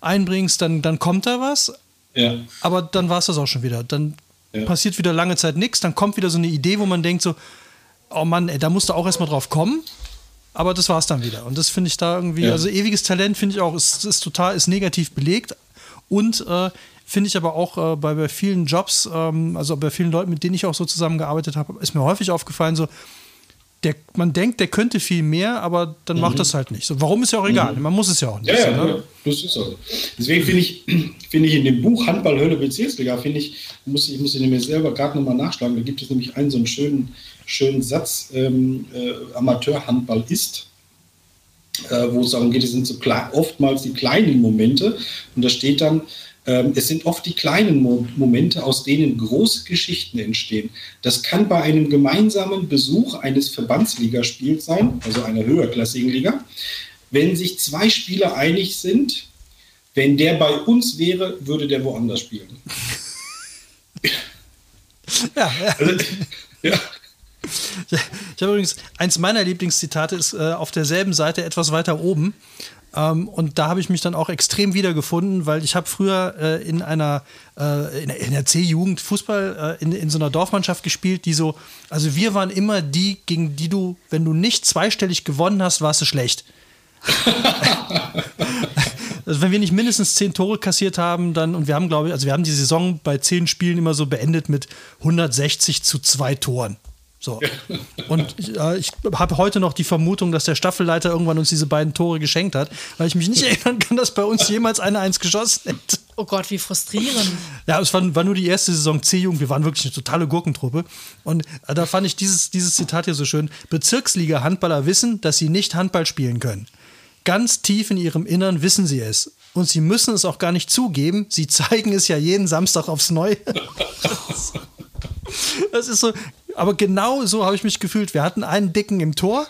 einbringst, dann, dann kommt da was. Ja. Aber dann war es das auch schon wieder. Dann ja. passiert wieder lange Zeit nichts. Dann kommt wieder so eine Idee, wo man denkt so, oh Mann, ey, da musst du auch erstmal drauf kommen. Aber das war es dann wieder. Und das finde ich da irgendwie, ja. also ewiges Talent finde ich auch, ist, ist total, ist negativ belegt. Und äh, Finde ich aber auch äh, bei, bei vielen Jobs, ähm, also bei vielen Leuten, mit denen ich auch so zusammengearbeitet habe, ist mir häufig aufgefallen, so, der, man denkt, der könnte viel mehr, aber dann mhm. macht das halt nicht. So, warum ist ja auch egal? Mhm. Man muss es ja auch nicht. Ja, ja, ja das ist so. Deswegen finde ich, *clears throat* finde ich in dem Buch Handball Hölle Bezirksliga, finde ich, muss ich, muss ich mir selber gerade nochmal nachschlagen. Da gibt es nämlich einen so einen schönen, schönen Satz, ähm, äh, Amateurhandball ist. Äh, wo es darum geht, es sind so oftmals die kleinen Momente. Und da steht dann, es sind oft die kleinen Momente, aus denen große Geschichten entstehen. Das kann bei einem gemeinsamen Besuch eines Verbandsligaspiels sein, also einer höherklassigen Liga, wenn sich zwei Spieler einig sind, wenn der bei uns wäre, würde der woanders spielen. *laughs* ja, ja. Also, ja. Ich habe übrigens, eins meiner Lieblingszitate ist äh, auf derselben Seite etwas weiter oben. Ähm, und da habe ich mich dann auch extrem wiedergefunden, weil ich habe früher äh, in einer äh, in, in der C-Jugend Fußball äh, in, in so einer Dorfmannschaft gespielt, die so, also wir waren immer die, gegen die du, wenn du nicht zweistellig gewonnen hast, warst du schlecht. *laughs* also wenn wir nicht mindestens zehn Tore kassiert haben, dann, und wir haben, glaube ich, also wir haben die Saison bei zehn Spielen immer so beendet mit 160 zu zwei Toren. So. Und ich, äh, ich habe heute noch die Vermutung, dass der Staffelleiter irgendwann uns diese beiden Tore geschenkt hat, weil ich mich nicht *laughs* erinnern kann, dass bei uns jemals eine Eins geschossen hätte. Oh Gott, wie frustrierend. Ja, es war, war nur die erste Saison C-Jugend. Wir waren wirklich eine totale Gurkentruppe. Und äh, da fand ich dieses, dieses Zitat hier so schön. Bezirksliga-Handballer wissen, dass sie nicht Handball spielen können. Ganz tief in ihrem Innern wissen sie es. Und sie müssen es auch gar nicht zugeben. Sie zeigen es ja jeden Samstag aufs Neue. Das ist so, aber genau so habe ich mich gefühlt. Wir hatten einen Dicken im Tor.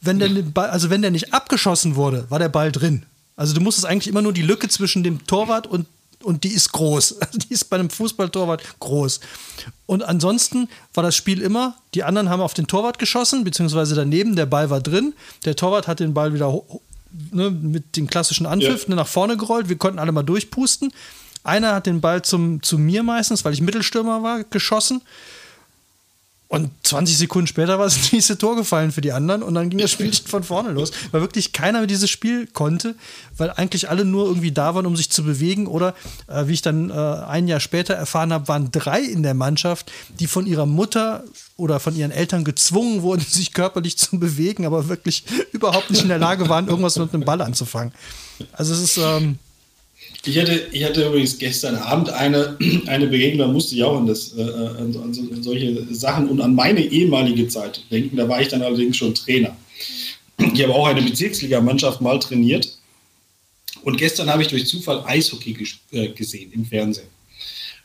Wenn der, Ball, also wenn der nicht abgeschossen wurde, war der Ball drin. Also du musstest eigentlich immer nur die Lücke zwischen dem Torwart und, und die ist groß. Also *laughs* die ist bei einem Fußballtorwart groß. Und ansonsten war das Spiel immer, die anderen haben auf den Torwart geschossen, beziehungsweise daneben, der Ball war drin. Der Torwart hat den Ball wieder ne, mit dem klassischen Anpfiff ja. ne, nach vorne gerollt. Wir konnten alle mal durchpusten. Einer hat den Ball zum, zu mir meistens, weil ich Mittelstürmer war, geschossen. Und 20 Sekunden später war *laughs* das nächste Tor gefallen für die anderen und dann ging das Spiel von vorne los, weil wirklich keiner dieses Spiel konnte, weil eigentlich alle nur irgendwie da waren, um sich zu bewegen. Oder äh, wie ich dann äh, ein Jahr später erfahren habe, waren drei in der Mannschaft, die von ihrer Mutter oder von ihren Eltern gezwungen wurden, *laughs* sich körperlich zu bewegen, aber wirklich überhaupt nicht in der Lage waren, irgendwas mit einem Ball anzufangen. Also es ist. Ähm, ich hatte, ich hatte übrigens gestern Abend eine, *clears throat* eine Begegnung, da musste ich auch an, das, äh, an, an, solche Sachen und an meine ehemalige Zeit denken. Da war ich dann allerdings schon Trainer. Ich habe auch eine Bezirksligamannschaft mal trainiert. Und gestern habe ich durch Zufall Eishockey äh, gesehen im Fernsehen.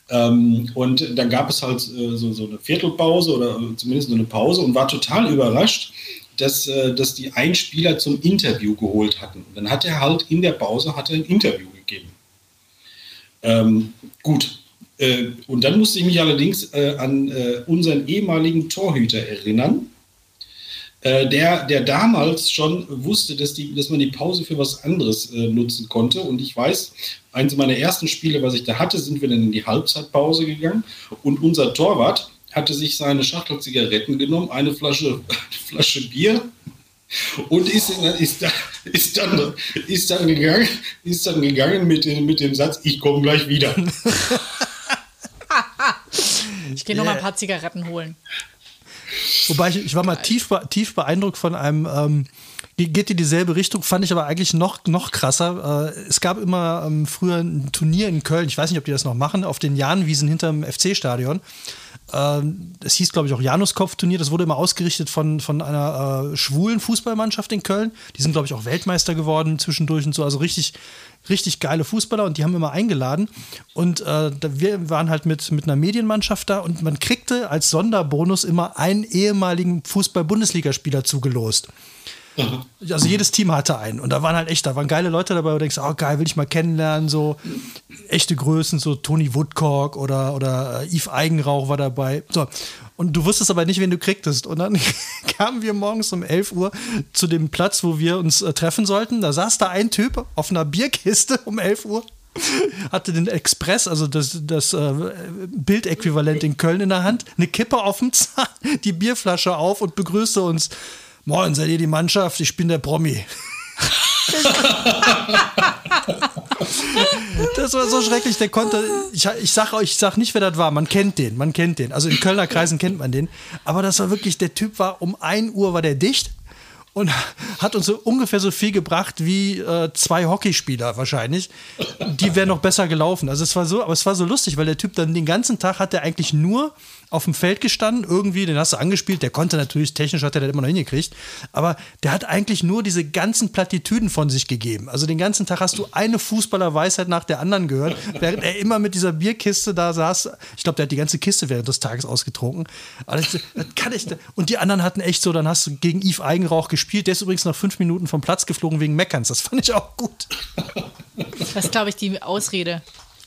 Ähm, und dann gab es halt äh, so, so, eine Viertelpause oder zumindest so eine Pause und war total überrascht, dass, äh, dass die einen Spieler zum Interview geholt hatten. Und dann hat er halt in der Pause hat er ein Interview gegeben. Ähm, gut, Äh, und dann musste ich mich allerdings äh, an äh, unseren ehemaligen Torhüter erinnern, äh, der, der damals schon wusste, dass, die, dass man die Pause für was anderes äh, nutzen konnte. Und ich weiß, eines meiner ersten Spiele, was ich da hatte, sind wir dann in die Halbzeitpause gegangen und unser Torwart hatte sich seine Schachtel Zigaretten genommen, eine Flasche, *laughs* eine Flasche Bier und ist, ist, ist, dann, ist, dann gegangen, ist dann gegangen mit, mit dem Satz, ich komme gleich wieder. *laughs* ich gehe noch mal ein paar Zigaretten holen. Wobei ich, ich war mal tief, tief beeindruckt von einem, ähm, geht in dieselbe Richtung, fand ich aber eigentlich noch, noch krasser. Äh, es gab immer ähm, früher ein Turnier in Köln, ich weiß nicht, ob die das noch machen, auf den Jahnwiesen hinterm FC-Stadion. Ähm, das hieß, glaube ich, auch Januskopf-Turnier. Das wurde immer ausgerichtet von, von einer äh, schwulen Fußballmannschaft in Köln. Die sind, glaube ich, auch Weltmeister geworden zwischendurch und so. Also richtig, richtig geile Fußballer und die haben immer eingeladen. Und äh, wir waren halt mit, mit einer Medienmannschaft da und man kriegte als Sonderbonus immer einen ehemaligen Fußball-Bundesligaspieler zugelost. Also jedes Team hatte einen. Und da waren halt echt, da waren geile Leute dabei, wo du denkst, oh geil, will ich mal kennenlernen, so echte Größen, so Tony Woodcock oder, oder äh, Yves Eigenrauch war dabei. So. Und du wusstest aber nicht, wen du kriegtest. Und dann *laughs* kamen wir morgens um 11 Uhr zu dem Platz, wo wir uns äh, treffen sollten. Da saß da ein Typ auf einer Bierkiste um 11 Uhr *laughs* hatte den Express, also das, das äh, Bildäquivalent in Köln in der Hand, eine Kippe auf dem Zahn, die Bierflasche auf und begrüßte uns. Moin, seid ihr die Mannschaft? Ich bin der Promi. das war so schrecklich. Der konnte, ich, ich sag euch, ich sag nicht, wer das war. Man kennt den, man kennt den. Also in Kölner Kreisen kennt man den. Aber das war wirklich, der Typ war um 1 Uhr war der dicht und hat uns so ungefähr so viel gebracht wie äh, zwei Hockeyspieler wahrscheinlich. Die wären noch besser gelaufen. Also es war so, aber es war so lustig, weil der Typ dann den ganzen Tag hat er eigentlich nur auf dem Feld gestanden, irgendwie, den hast du angespielt, der konnte natürlich, technisch hat er das immer noch hingekriegt, aber der hat eigentlich nur diese ganzen Plattitüden von sich gegeben. Also den ganzen Tag hast du eine Fußballerweisheit nach der anderen gehört, während er immer mit dieser Bierkiste da saß. Ich glaube, der hat die ganze Kiste während des Tages ausgetrunken. Das, das kann ich, und die anderen hatten echt so, dann hast du gegen Yves Eigenrauch gespielt, der ist übrigens nach fünf Minuten vom Platz geflogen wegen Meckerns. Das fand ich auch gut. Das ist, glaube ich, die Ausrede.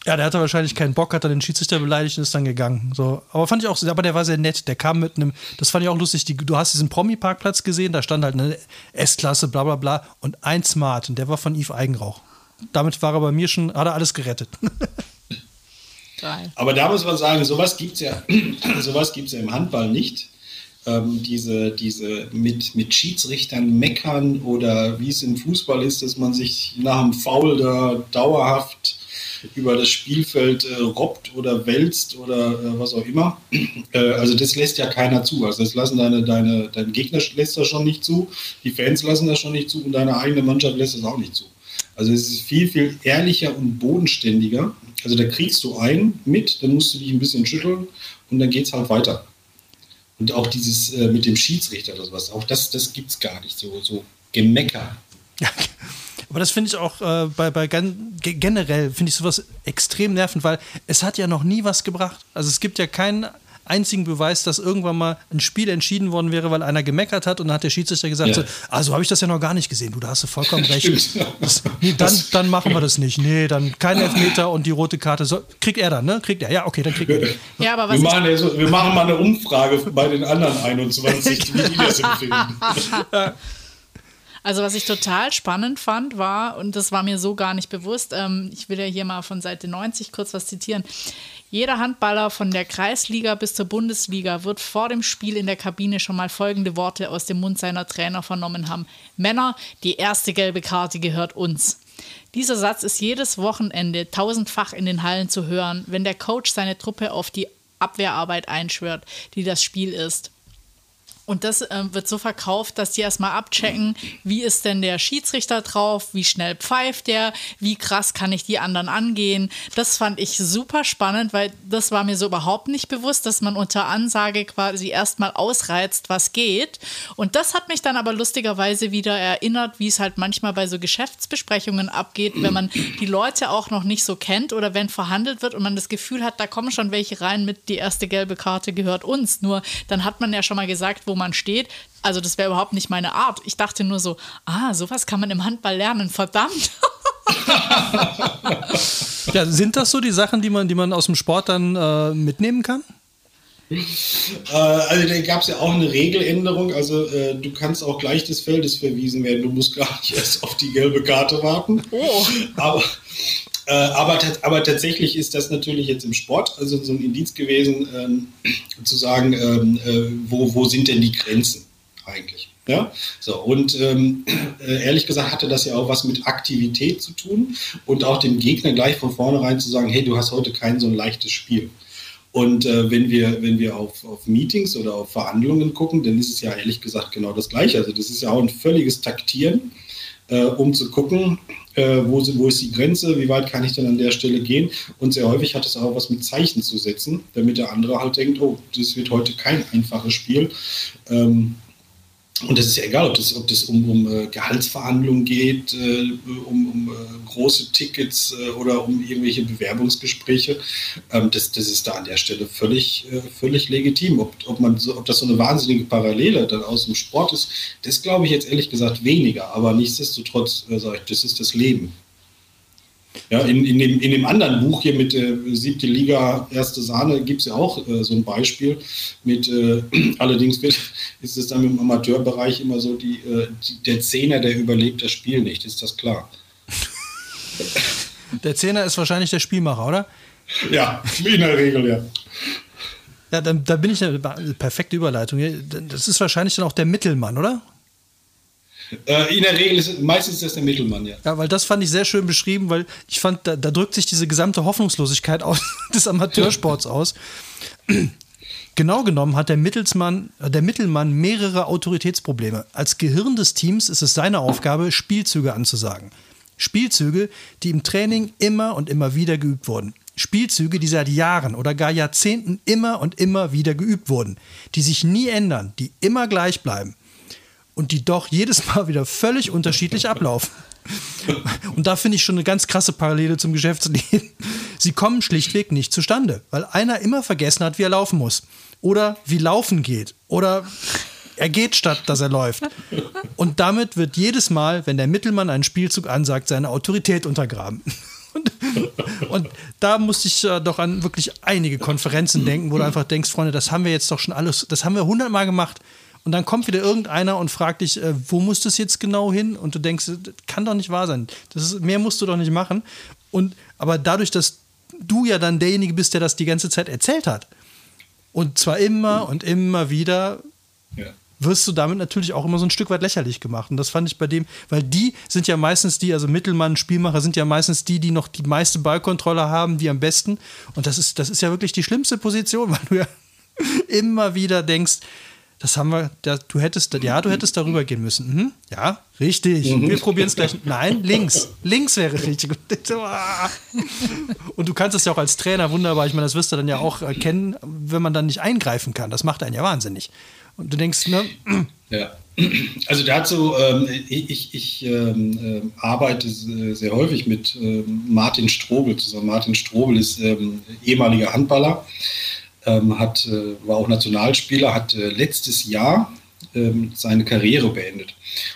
Ja, der hatte wahrscheinlich keinen Bock, hat dann den Schiedsrichter beleidigt und ist dann gegangen. So, aber fand ich auch, aber der war sehr nett. Der kam mit einem, das fand ich auch lustig. Die, du hast diesen Promi-Parkplatz gesehen, da stand halt eine S-Klasse, bla bla bla und ein Smart und der war von Yves Eigenrauch. Damit war er bei mir schon, hat er alles gerettet. *laughs* Geil. Aber da muss man sagen, sowas gibt es ja, *clears throat* sowas gibt's ja im Handball nicht. Ähm, diese, diese mit, mit Schiedsrichtern meckern oder wie es im Fußball ist, dass man sich nach dem Foul da dauerhaft über das Spielfeld äh, robbt oder wälzt oder äh, was auch immer. *clears throat* Äh, also das lässt ja keiner zu. Also das lassen deine, deine, dein Gegner lässt das schon nicht zu, die Fans lassen das schon nicht zu und deine eigene Mannschaft lässt das auch nicht zu. Also es ist viel, viel ehrlicher und bodenständiger. Also da kriegst du einen mit, dann musst du dich ein bisschen schütteln und dann geht es halt weiter. Und auch dieses äh, mit dem Schiedsrichter oder sowas, auch das, das gibt es gar nicht. So, so Gemecker. Ja, *laughs* aber das finde ich auch äh, bei, bei generell finde ich sowas extrem nervend, weil es hat ja noch nie was gebracht. Also es gibt ja keinen einzigen Beweis, dass irgendwann mal ein Spiel entschieden worden wäre, weil einer gemeckert hat und dann hat der Schiedsrichter gesagt, ja. so, also habe ich das ja noch gar nicht gesehen. Du, da hast du vollkommen *laughs* recht. Das, nee, dann, dann machen wir das nicht. Nee, dann kein Elfmeter und die rote Karte. So, kriegt er dann, ne? Kriegt er. Ja, okay, dann kriegt er. Ja, aber was wir, machen, also, wir machen mal eine Umfrage bei den anderen 21, wie die das empfehlen. *laughs* *laughs* Also was ich total spannend fand, war, und das war mir so gar nicht bewusst, ähm, ich will ja hier mal von Seite 90 kurz was zitieren. Jeder Handballer von der Kreisliga bis zur Bundesliga wird vor dem Spiel in der Kabine schon mal folgende Worte aus dem Mund seiner Trainer vernommen haben. Männer, die erste gelbe Karte gehört uns. Dieser Satz ist jedes Wochenende tausendfach in den Hallen zu hören, wenn der Coach seine Truppe auf die Abwehrarbeit einschwört, die das Spiel ist. Und das äh, wird so verkauft, dass die erstmal abchecken, wie ist denn der Schiedsrichter drauf, wie schnell pfeift der, wie krass kann ich die anderen angehen. Das fand ich super spannend, weil das war mir so überhaupt nicht bewusst, dass man unter Ansage quasi erstmal ausreizt, was geht. Und das hat mich dann aber lustigerweise wieder erinnert, wie es halt manchmal bei so Geschäftsbesprechungen abgeht, wenn man die Leute auch noch nicht so kennt oder wenn verhandelt wird und man das Gefühl hat, da kommen schon welche rein mit, die erste gelbe Karte gehört uns. Nur dann hat man ja schon mal gesagt, wo wo man steht. Also das wäre überhaupt nicht meine Art. Ich dachte nur so, ah, sowas kann man im Handball lernen, verdammt. *laughs* ja, sind das so die Sachen, die man, die man aus dem Sport dann äh, mitnehmen kann? Äh, also da gab es ja auch eine Regeländerung. Also äh, du kannst auch gleich des Feldes verwiesen werden. Du musst gar nicht erst auf die gelbe Karte warten. Oh. Aber, äh, aber, aber tatsächlich ist das natürlich jetzt im Sport also so ein Indiz gewesen, ähm, zu sagen, ähm, äh, wo, wo sind denn die Grenzen eigentlich? Ja, so und ähm, äh, ehrlich gesagt hatte das ja auch was mit Aktivität zu tun und auch dem Gegner gleich von vornherein zu sagen, hey, du hast heute kein so ein leichtes Spiel. Und äh, wenn wir, wenn wir auf, auf Meetings oder auf Verhandlungen gucken, dann ist es ja ehrlich gesagt genau das Gleiche. Also das ist ja auch ein völliges Taktieren, äh, um zu gucken, äh, wo, wo ist die Grenze, wie weit kann ich denn an der Stelle gehen. Und sehr häufig hat es auch was mit Zeichen zu setzen, damit der andere halt denkt, oh, das wird heute kein einfaches Spiel. Ähm, und das ist ja egal, ob das, ob das um, um äh, Gehaltsverhandlungen geht, äh, um, um äh, große Tickets oder um irgendwelche Bewerbungsgespräche. Ähm, das, das ist da an der Stelle völlig, völlig legitim. Ob, ob, man so, ob das so eine wahnsinnige Parallele dann aus dem Sport ist, das glaube ich jetzt ehrlich gesagt weniger. Aber nichtsdestotrotz sage ich, das ist das Leben. Ja, in, in, dem, in dem anderen Buch hier mit äh, siebte Liga, erste Sahne gibt es ja auch äh, so ein Beispiel. Mit äh, *clears throat* allerdings wird, ist es dann im Amateurbereich immer so, die, äh, die, der Zehner, der überlebt das Spiel nicht, ist das klar. *laughs* Der Zehner ist wahrscheinlich der Spielmacher, oder? Ja, in der Regel, ja. Ja, da, da bin ich eine perfekte Überleitung. Das ist wahrscheinlich dann auch der Mittelmann, oder? Äh, in der Regel ist meistens das der Mittelmann, ja. Ja, weil das fand ich sehr schön beschrieben, weil ich fand, da, da drückt sich diese gesamte Hoffnungslosigkeit *laughs* aus, des Amateursports aus. *clears throat* Genau genommen hat der, Mittelsmann, der Mittelmann mehrere Autoritätsprobleme. Als Gehirn des Teams ist es seine Aufgabe, Spielzüge anzusagen. Spielzüge, die im Training immer und immer wieder geübt wurden. Spielzüge, die seit Jahren oder gar Jahrzehnten immer und immer wieder geübt wurden, die sich nie ändern, die immer gleich bleiben und die doch jedes Mal wieder völlig unterschiedlich ablaufen. Und da finde ich schon eine ganz krasse Parallele zum Geschäftsleben. Sie kommen schlichtweg nicht zustande, weil einer immer vergessen hat, wie er laufen muss. Oder wie laufen geht. Oder er geht statt, dass er läuft. Und damit wird jedes Mal, wenn der Mittelmann einen Spielzug ansagt, seine Autorität untergraben. Und, und, da musste ich äh, doch an wirklich einige Konferenzen denken, wo du einfach denkst, Freunde, das haben wir jetzt doch schon alles, das haben wir hundertmal gemacht und dann kommt wieder irgendeiner und fragt dich, äh, wo muss das jetzt genau hin? Und du denkst, das kann doch nicht wahr sein. Das ist, mehr musst du doch nicht machen. Und aber dadurch, dass du ja dann derjenige bist, der das die ganze Zeit erzählt hat, und zwar immer und immer wieder, ja. wirst du damit natürlich auch immer so ein Stück weit lächerlich gemacht. Und das fand ich bei dem, weil die sind ja meistens die, also Mittelmann, Spielmacher sind ja meistens die, die noch die meiste Ballkontrolle haben, die am besten. Und das ist, das ist ja wirklich die schlimmste Position, *laughs* weil du ja immer wieder denkst, das haben wir, da, du hättest, ja, du hättest darüber gehen müssen. Mhm. Ja, richtig. Mhm. Wir probieren es gleich. Nein, links. Links wäre richtig. *laughs* Und du kannst es ja auch als Trainer wunderbar, ich meine, das wirst du dann ja auch erkennen, wenn man dann nicht eingreifen kann. Das macht einen ja wahnsinnig. Und du denkst, ne? Ja. Also dazu, ähm, ich, ich ähm, äh, arbeite sehr häufig mit ähm, Martin Strobel zusammen. Martin Strobel ist ähm, ehemaliger Handballer ähm, hat, äh, war auch Nationalspieler, hat äh, letztes Jahr ähm, seine Karriere beendet.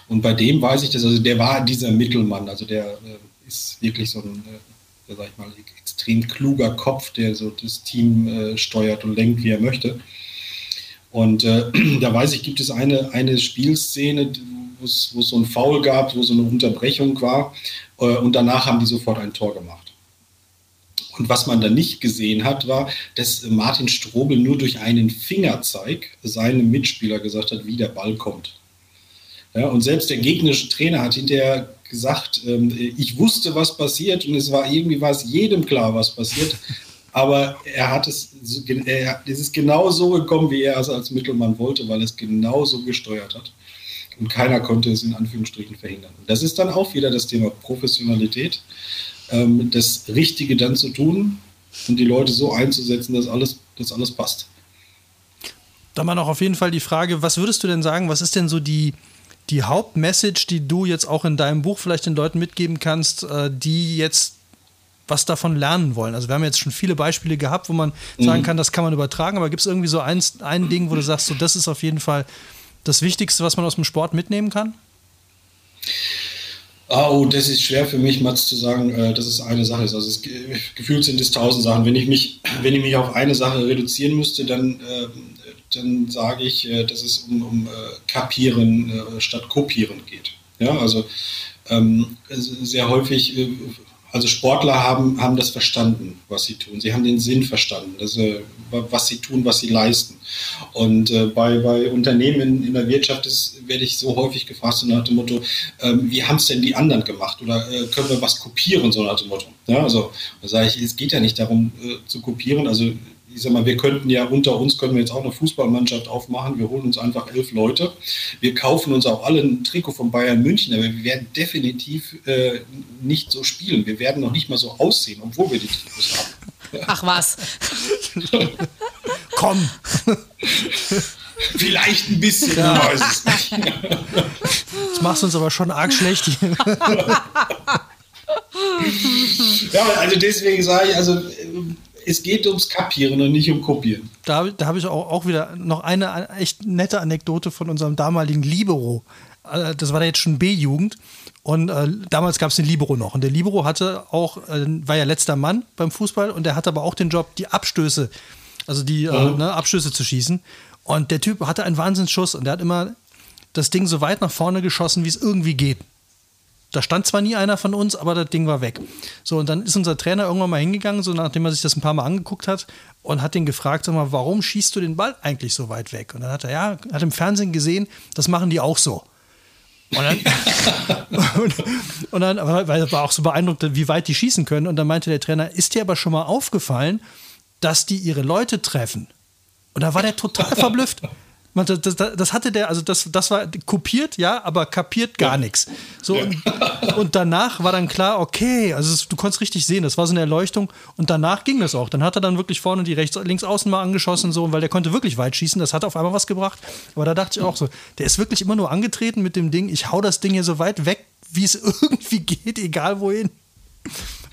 Und bei dem weiß ich das, also der war dieser Mittelmann, also der äh, ist wirklich so ein, äh, sag ich mal, extrem kluger Kopf, der so das Team äh, steuert und lenkt, wie er möchte. Und äh, *clears throat* da weiß ich, gibt es eine, eine Spielszene, wo es so ein Foul gab, wo so eine Unterbrechung war. Und danach haben die sofort ein Tor gemacht. Und was man da nicht gesehen hat, war, dass Martin Strobel nur durch einen Fingerzeig seinem Mitspieler gesagt hat, wie der Ball kommt. Ja, und selbst der gegnerische Trainer hat hinterher gesagt, ähm, ich wusste, was passiert und es war irgendwie war es jedem klar, was passiert. *laughs* Aber er hat es, er, es ist genau so gekommen, wie er es als Mittelmann wollte, weil er es genau so gesteuert hat. Und keiner konnte es in Anführungsstrichen verhindern. Und das ist dann auch wieder das Thema Professionalität ähm, das Richtige dann zu tun und die Leute so einzusetzen, dass alles, dass alles passt. Da mal noch auf jeden Fall die Frage, was würdest du denn sagen, was ist denn so die, die Hauptmessage, die du jetzt auch in deinem Buch vielleicht den Leuten mitgeben kannst, äh, die jetzt was davon lernen wollen. Also wir haben jetzt schon viele Beispiele gehabt, wo man sagen mhm. kann, das kann man übertragen, aber gibt es irgendwie so ein, ein Ding, wo du sagst, so das ist auf jeden Fall das Wichtigste, was man aus dem Sport mitnehmen kann? Oh, das ist schwer für mich, Mats, zu sagen, äh, dass es eine Sache ist. Also es, gefühlt sind es tausend Sachen. Wenn ich mich, wenn ich mich auf eine Sache reduzieren müsste, dann, äh, dann sage ich, äh, dass es um, um äh, Kapieren äh, statt Kopieren geht. Ja, also ähm, sehr häufig äh, also Sportler haben, haben das verstanden, was sie tun. Sie haben den Sinn verstanden, dass, äh, was sie tun, was sie leisten. Und äh, bei, bei Unternehmen in, in der Wirtschaft ist, werde ich so häufig gefragt, so nach dem Motto, ähm, wie haben es denn die anderen gemacht? Oder äh, können wir was kopieren, so nach dem Motto. Ja, also da sage ich, es geht ja nicht darum äh, zu kopieren. Also ich sag mal, wir könnten ja unter uns, können wir jetzt auch eine Fußballmannschaft aufmachen. Wir holen uns einfach elf Leute. Wir kaufen uns auch alle ein Trikot von Bayern München, aber wir werden definitiv äh, nicht so spielen. Wir werden noch nicht mal so aussehen, obwohl wir die Trikots haben. Ach was. *laughs* Komm. *laughs* Vielleicht ein bisschen, ja. weiß es nicht. Das machst du uns aber schon arg schlecht. *laughs* ja, also deswegen sage ich, also es geht ums Kapieren und nicht um Kopieren. Da, da habe ich auch, auch wieder noch eine echt nette Anekdote von unserem damaligen Libero. Äh, das war da jetzt schon B-Jugend. Und äh, damals gab es den Libero noch. Und der Libero hatte auch, äh, war ja letzter Mann beim Fußball und der hatte aber auch den Job, die Abstöße, also die mhm. äh, ne, Abstöße zu schießen. Und der Typ hatte einen Wahnsinnsschuss und der hat immer das Ding so weit nach vorne geschossen, wie es irgendwie geht. Da stand zwar nie einer von uns, aber das Ding war weg. So, und dann ist unser Trainer irgendwann mal hingegangen, so nachdem er sich das ein paar Mal angeguckt hat und hat ihn gefragt, sag mal, warum schießt du den Ball eigentlich so weit weg? Und dann hat er, ja, hat im Fernsehen gesehen, das machen die auch so. Und dann, *laughs* und, und dann, weil er war auch so beeindruckt, wie weit die schießen können. Und dann meinte der Trainer, ist dir aber schon mal aufgefallen, dass die ihre Leute treffen? Und da war der total *laughs* verblüfft. Das, das, das, hatte der, also das, das war kopiert, ja, aber kapiert gar ja. nichts. So, ja. und, und, danach war dann klar, okay, also es, du konntest richtig sehen, das war so eine Erleuchtung und danach ging das auch. Dann hat er dann wirklich vorne die rechts, links außen mal angeschossen, so, weil der konnte wirklich weit schießen, das hat auf einmal was gebracht. Aber da dachte ich auch so, der ist wirklich immer nur angetreten mit dem Ding, ich hau das Ding hier so weit weg, wie es *laughs* irgendwie geht, egal wohin.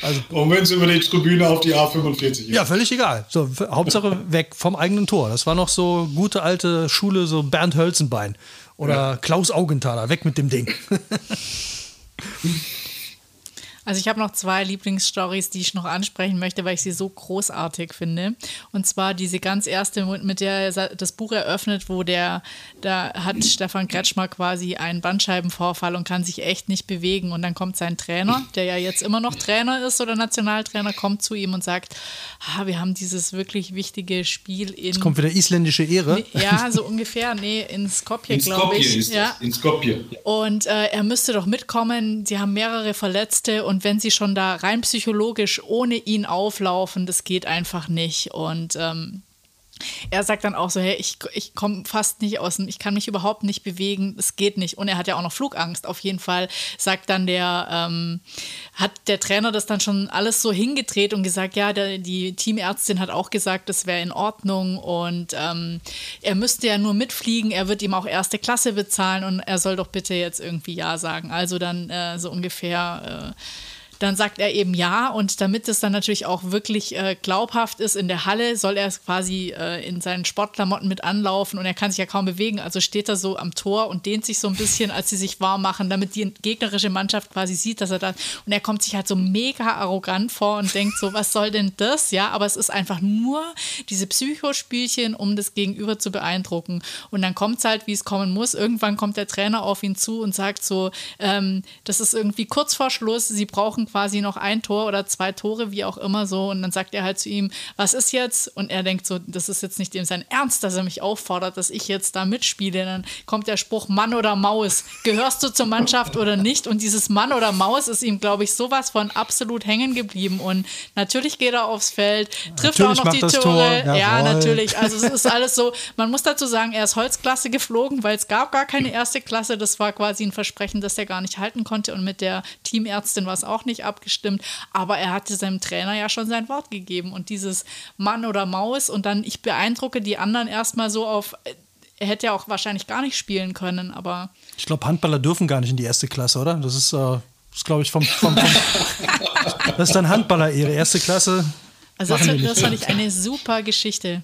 Also, und wenn es über die Tribüne auf die A45 ist. Ja, völlig egal. So, Hauptsache *laughs* weg vom eigenen Tor. Das war noch so gute alte Schule, so Bernd Hölzenbein oder ja. Klaus Augenthaler. Weg mit dem Ding. *laughs* Also ich habe noch zwei Lieblingsstories, die ich noch ansprechen möchte, weil ich sie so großartig finde. Und zwar diese ganz erste, mit der er das Buch eröffnet, wo der, da hat Stefan Kretschmer quasi einen Bandscheibenvorfall und kann sich echt nicht bewegen. Und dann kommt sein Trainer, der ja jetzt immer noch Trainer ist oder Nationaltrainer, kommt zu ihm und sagt, ah, wir haben dieses wirklich wichtige Spiel in... Jetzt kommt wieder isländische Ehre. Ja, so ungefähr. Nee, in Skopje, glaube ich. Ist ja. In Skopje. Und äh, er müsste doch mitkommen. Sie haben mehrere Verletzte und und wenn sie schon da rein psychologisch ohne ihn auflaufen, das geht einfach nicht. Und ähm, er sagt dann auch so, hey, ich, ich komme fast nicht aus dem, ich kann mich überhaupt nicht bewegen, es geht nicht. Und er hat ja auch noch Flugangst. Auf jeden Fall sagt dann der, ähm, hat der Trainer das dann schon alles so hingedreht und gesagt, ja, der, die Teamärztin hat auch gesagt, das wäre in Ordnung und ähm, er müsste ja nur mitfliegen, er wird ihm auch erste Klasse bezahlen und er soll doch bitte jetzt irgendwie Ja sagen. Also dann äh, so ungefähr. Äh, dann sagt er eben ja und damit es dann natürlich auch wirklich äh, glaubhaft ist in der Halle, soll er quasi äh, in seinen Sportklamotten mit anlaufen und er kann sich ja kaum bewegen, also steht er so am Tor und dehnt sich so ein bisschen, als sie sich warm machen, damit die gegnerische Mannschaft quasi sieht, dass er da und er kommt sich halt so mega arrogant vor und denkt so, was soll denn das? Ja, aber es ist einfach nur diese Psychospielchen, um das Gegenüber zu beeindrucken und dann kommt es halt, wie es kommen muss. Irgendwann kommt der Trainer auf ihn zu und sagt so, ähm, das ist irgendwie kurz vor Schluss, sie brauchen quasi noch ein Tor oder zwei Tore, wie auch immer so. Und dann sagt er halt zu ihm, was ist jetzt? Und er denkt so, das ist jetzt nicht dem sein Ernst, dass er mich auffordert, dass ich jetzt da mitspiele. Dann kommt der Spruch Mann oder Maus. Gehörst du zur Mannschaft oder nicht? Und dieses Mann oder Maus ist ihm, glaube ich, sowas von absolut hängen geblieben. Und natürlich geht er aufs Feld, trifft natürlich auch noch die Tore. Tor. Ja, natürlich. Also es ist alles so, man muss dazu sagen, er ist Holzklasse geflogen, weil es gab gar keine erste Klasse. Das war quasi ein Versprechen, das er gar nicht halten konnte. Und mit der Teamärztin war es auch nicht abgestimmt, aber er hatte seinem Trainer ja schon sein Wort gegeben und dieses Mann oder Maus und dann ich beeindrucke die anderen erstmal so auf er hätte ja auch wahrscheinlich gar nicht spielen können, aber ich glaube Handballer dürfen gar nicht in die erste Klasse, oder? Das ist, äh, ist glaube ich vom, vom, vom *laughs* das ist dann Handballer ihre erste Klasse. Also das, das fand ich eine super Geschichte.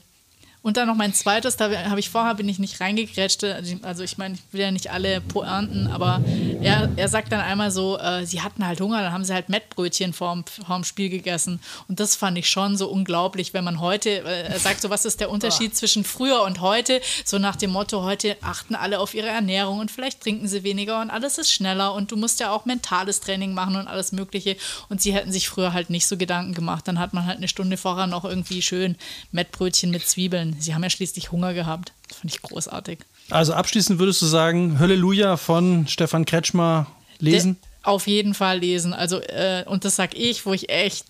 Und dann noch mein zweites, da habe ich vorher, bin ich nicht reingegrätscht. Also ich meine, ich will ja nicht alle poernten, aber er, er sagt dann einmal so, äh, sie hatten halt Hunger, dann haben sie halt Mettbrötchen vorm, vorm Spiel gegessen. Und das fand ich schon so unglaublich, wenn man heute, äh, er sagt so, was ist der Unterschied *laughs* zwischen früher und heute? So nach dem Motto, heute achten alle auf ihre Ernährung und vielleicht trinken sie weniger und alles ist schneller und du musst ja auch mentales Training machen und alles Mögliche. Und sie hätten sich früher halt nicht so Gedanken gemacht. Dann hat man halt eine Stunde vorher noch irgendwie schön Mettbrötchen mit Zwiebeln Sie haben ja schließlich Hunger gehabt. Das fand ich großartig. Also abschließend würdest du sagen, Halleluja von Stefan Kretschmer lesen? De auf jeden Fall lesen. Also, äh, und das sag ich, wo ich echt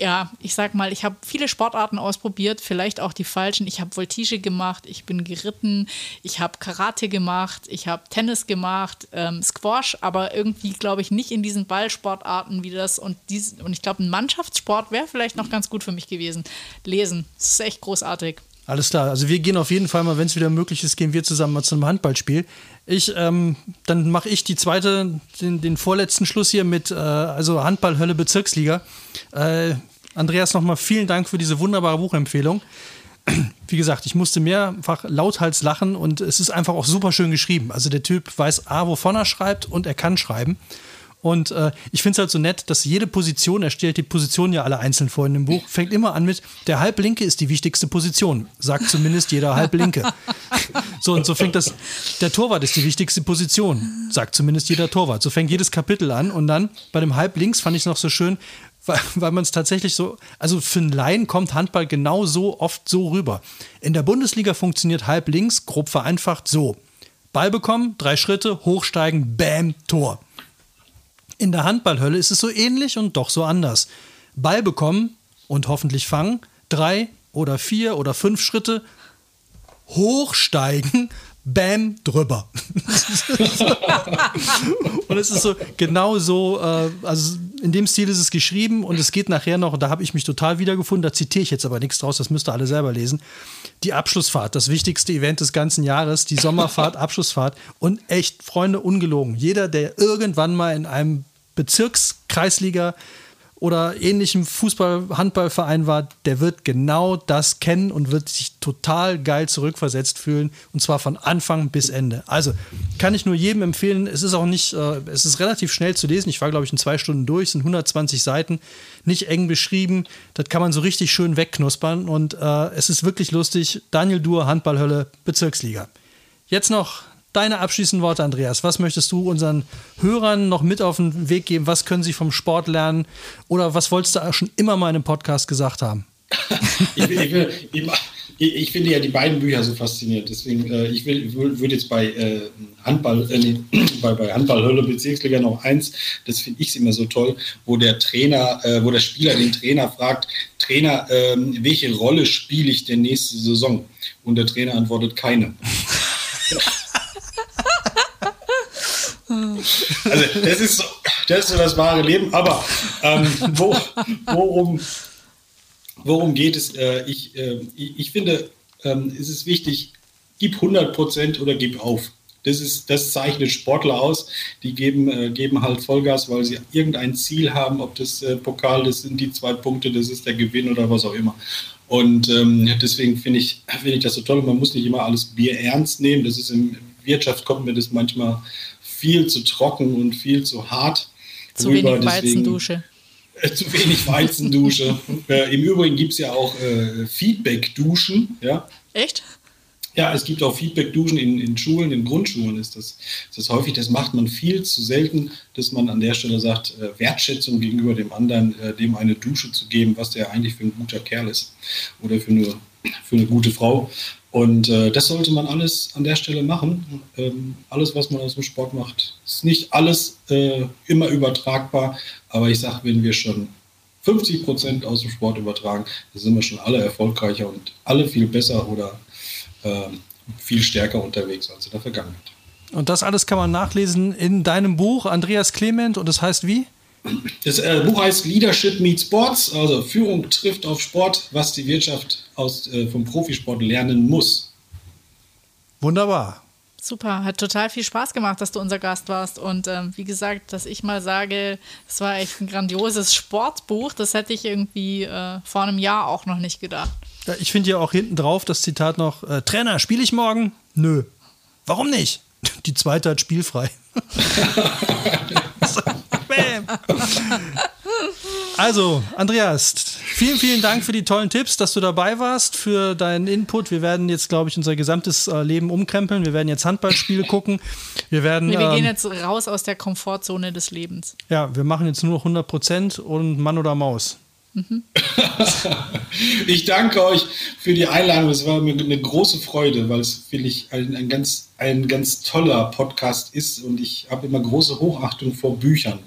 ja, ich sag mal, ich habe viele Sportarten ausprobiert, vielleicht auch die falschen. Ich habe Voltige gemacht, ich bin geritten, ich habe Karate gemacht, ich habe Tennis gemacht, ähm, Squash, aber irgendwie glaube ich nicht in diesen Ballsportarten wie das und dies, und ich glaube, ein Mannschaftssport wäre vielleicht noch ganz gut für mich gewesen. Lesen, das ist echt großartig. Alles klar. Also wir gehen auf jeden Fall mal, wenn es wieder möglich ist, gehen wir zusammen mal zu einem Handballspiel. Ich, ähm, dann mache ich die zweite, den, den, vorletzten Schluss hier mit, äh, also Handball-Hölle Bezirksliga. Äh, Andreas, nochmal vielen Dank für diese wunderbare Buchempfehlung. *clears throat* Wie gesagt, ich musste mehrfach lauthals lachen und es ist einfach auch super schön geschrieben. Also der Typ weiß A, wovon er schreibt und er kann schreiben. Und äh, ich finde es halt so nett, dass jede Position, er stellt die Positionen ja alle einzeln vor in dem Buch, fängt immer an mit, der Halblinke ist die wichtigste Position, sagt zumindest jeder Halblinke. *laughs* so, und so fängt das, der Torwart ist die wichtigste Position, sagt zumindest jeder Torwart. So fängt jedes Kapitel an und dann bei dem Halblinks fand ich es noch so schön, weil, weil man es tatsächlich so, also für einen Laien kommt Handball genau so oft so rüber. In der Bundesliga funktioniert halblinks, grob vereinfacht, so. Ball bekommen, drei Schritte, hochsteigen, bam, Tor. In der Handballhölle ist es so ähnlich und doch so anders. Ball bekommen und hoffentlich fangen, drei oder vier oder fünf Schritte hochsteigen, *laughs* bam, drüber. *laughs* und es ist so, genau so, äh, also in dem Stil ist es geschrieben und es geht nachher noch, und da habe ich mich total wiedergefunden, da zitiere ich jetzt aber nichts draus, das müsst ihr alle selber lesen. Die Abschlussfahrt, das wichtigste Event des ganzen Jahres, die Sommerfahrt, *laughs* Abschlussfahrt und echt, Freunde, ungelogen. Jeder, der irgendwann mal in einem Bezirkskreisliga oder ähnlichem Fußball-Handballverein war, der wird genau das kennen und wird sich total geil zurückversetzt fühlen und zwar von Anfang bis Ende. Also kann ich nur jedem empfehlen. Es ist auch nicht, äh, es ist relativ schnell zu lesen. Ich war glaube ich in zwei Stunden durch, sind 120 Seiten, nicht eng beschrieben. Das kann man so richtig schön wegknuspern und äh, es ist wirklich lustig. Daniel Duhr, Handballhölle, Bezirksliga. Jetzt noch deine abschließenden Worte, Andreas. Was möchtest du unseren Hörern noch mit auf den Weg geben? Was können sie vom Sport lernen? Oder was wolltest du schon immer mal in einem Podcast gesagt haben? *laughs* ich, will, ich, ich, ich, finde ja die beiden Bücher so faszinierend. Deswegen, äh, ich will, würde jetzt bei äh, Handball, äh, nee, *clears throat* bei, bei Handballhölle Bezirksliga noch eins, das finde ich immer so toll, wo der Trainer, äh, wo der Spieler den Trainer fragt, Trainer, ähm, welche Rolle spiele ich denn nächste Saison? Und der Trainer antwortet keine. *laughs* *laughs* Also das ist so, das ist so das wahre Leben. Aber ähm, wo, worum, worum geht es? Äh, ich, äh, ich, finde, ähm, es ist wichtig, gib 100 Prozent oder gib auf. Das, ist, das zeichnet Sportler aus. Die geben, äh, geben halt Vollgas, weil sie irgendein Ziel haben, ob das äh, Pokal, das sind die zwei Punkte, das ist der Gewinn oder was auch immer. Und ähm, deswegen finde ich, find ich das so toll. Man muss nicht immer alles Bier ernst nehmen. Das ist in Wirtschaft kommt mir das manchmal viel zu trocken und viel zu hart. Zu rüber. wenig Weizendusche. Äh, zu wenig Weizendusche. *laughs* äh, Im Übrigen gibt es ja auch äh, Feedback-Duschen. Ja? Echt? Ja, es gibt auch Feedback-Duschen in, in Schulen, in Grundschulen ist das, ist das häufig. Das macht man viel zu selten, dass man an der Stelle sagt, äh, Wertschätzung gegenüber dem anderen, äh, dem eine Dusche zu geben, was der eigentlich für ein guter Kerl ist oder für eine, für eine gute Frau. Und äh, das sollte man alles an der Stelle machen. Ähm, alles, was man aus dem Sport macht, ist nicht alles äh, immer übertragbar. Aber ich sage, wenn wir schon 50 Prozent aus dem Sport übertragen, dann sind wir schon alle erfolgreicher und alle viel besser oder äh, viel stärker unterwegs als in der Vergangenheit. Und das alles kann man nachlesen in deinem Buch, Andreas Clement. Und das heißt wie? Das äh, Buch heißt Leadership Meets Sports, also Führung trifft auf Sport, was die Wirtschaft aus, äh, vom Profisport lernen muss. Wunderbar. Super, hat total viel Spaß gemacht, dass du unser Gast warst. Und ähm, wie gesagt, dass ich mal sage, es war echt ein grandioses Sportbuch, das hätte ich irgendwie äh, vor einem Jahr auch noch nicht gedacht. Ja, ich finde ja auch hinten drauf das Zitat noch: äh, Trainer, spiele ich morgen? Nö. Warum nicht? Die zweite hat spielfrei. *laughs* *laughs* *laughs* Also, Andreas, vielen, vielen Dank für die tollen Tipps, dass du dabei warst, für deinen Input. Wir werden jetzt, glaube ich, unser gesamtes äh, Leben umkrempeln. Wir werden jetzt Handballspiele *laughs* gucken. Wir werden. Nee, wir ähm, gehen jetzt raus aus der Komfortzone des Lebens. Ja, wir machen jetzt nur noch 100 Prozent und Mann oder Maus. *laughs* Ich danke euch für die Einladung. Es war mir eine große Freude, weil es wirklich ein, ein, ganz, ein ganz toller Podcast ist und ich habe immer große Hochachtung vor Büchern.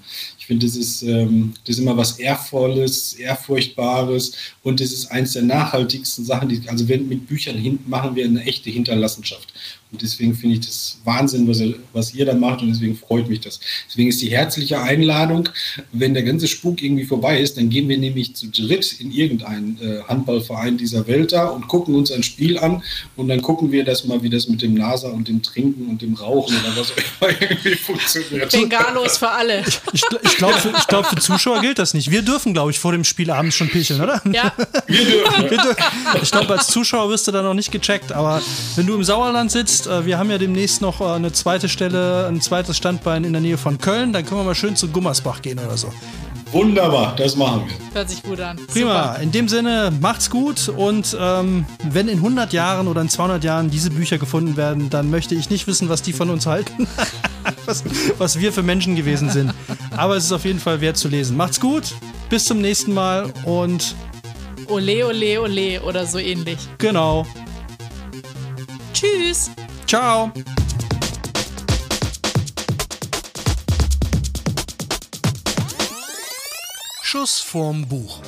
Ich finde, das ist, ähm, das ist immer was Ehrvolles, Ehrfurchtbares und das ist eins der nachhaltigsten Sachen. Die, also wenn mit Büchern hin, machen wir eine echte Hinterlassenschaft. Und deswegen finde ich das Wahnsinn, was, er, was ihr da macht und deswegen freut mich das. Deswegen ist die herzliche Einladung, wenn der ganze Spuk irgendwie vorbei ist, dann gehen wir nämlich zu dritt in irgendeinen äh, Handballverein dieser Welt da und gucken uns ein Spiel an und dann gucken wir das mal, wie das mit dem NASA und dem Trinken und dem Rauchen oder was auch immer *laughs* irgendwie funktioniert. Bengalos für alle. Ich, ich glaube, für, ich glaub, für Zuschauer gilt das nicht. Wir dürfen, glaube ich, vor dem Spiel abends schon picheln, oder? Ja, Wir dürfen. Wir Ich glaube, als Zuschauer wirst du da noch nicht gecheckt, aber wenn du im Sauerland sitzt, äh, wir haben ja demnächst noch äh, eine zweite Stelle, ein zweites Standbein in der Nähe von Köln, dann können wir mal schön zu Gummersbach gehen oder so. Wunderbar, das machen wir. hört sich gut an. Prima. Super. In dem Sinne, macht's gut und ähm, wenn in 100 Jahren oder in 200 Jahren diese Bücher gefunden werden, dann möchte ich nicht wissen, was die von uns halten, *laughs* was, was wir für Menschen gewesen sind. Aber es ist auf jeden Fall wert zu lesen. Macht's gut, bis zum nächsten Mal und Ole, ole, ole oder so ähnlich. genau. Tschüss. Ciao. Schuss vorm Buch.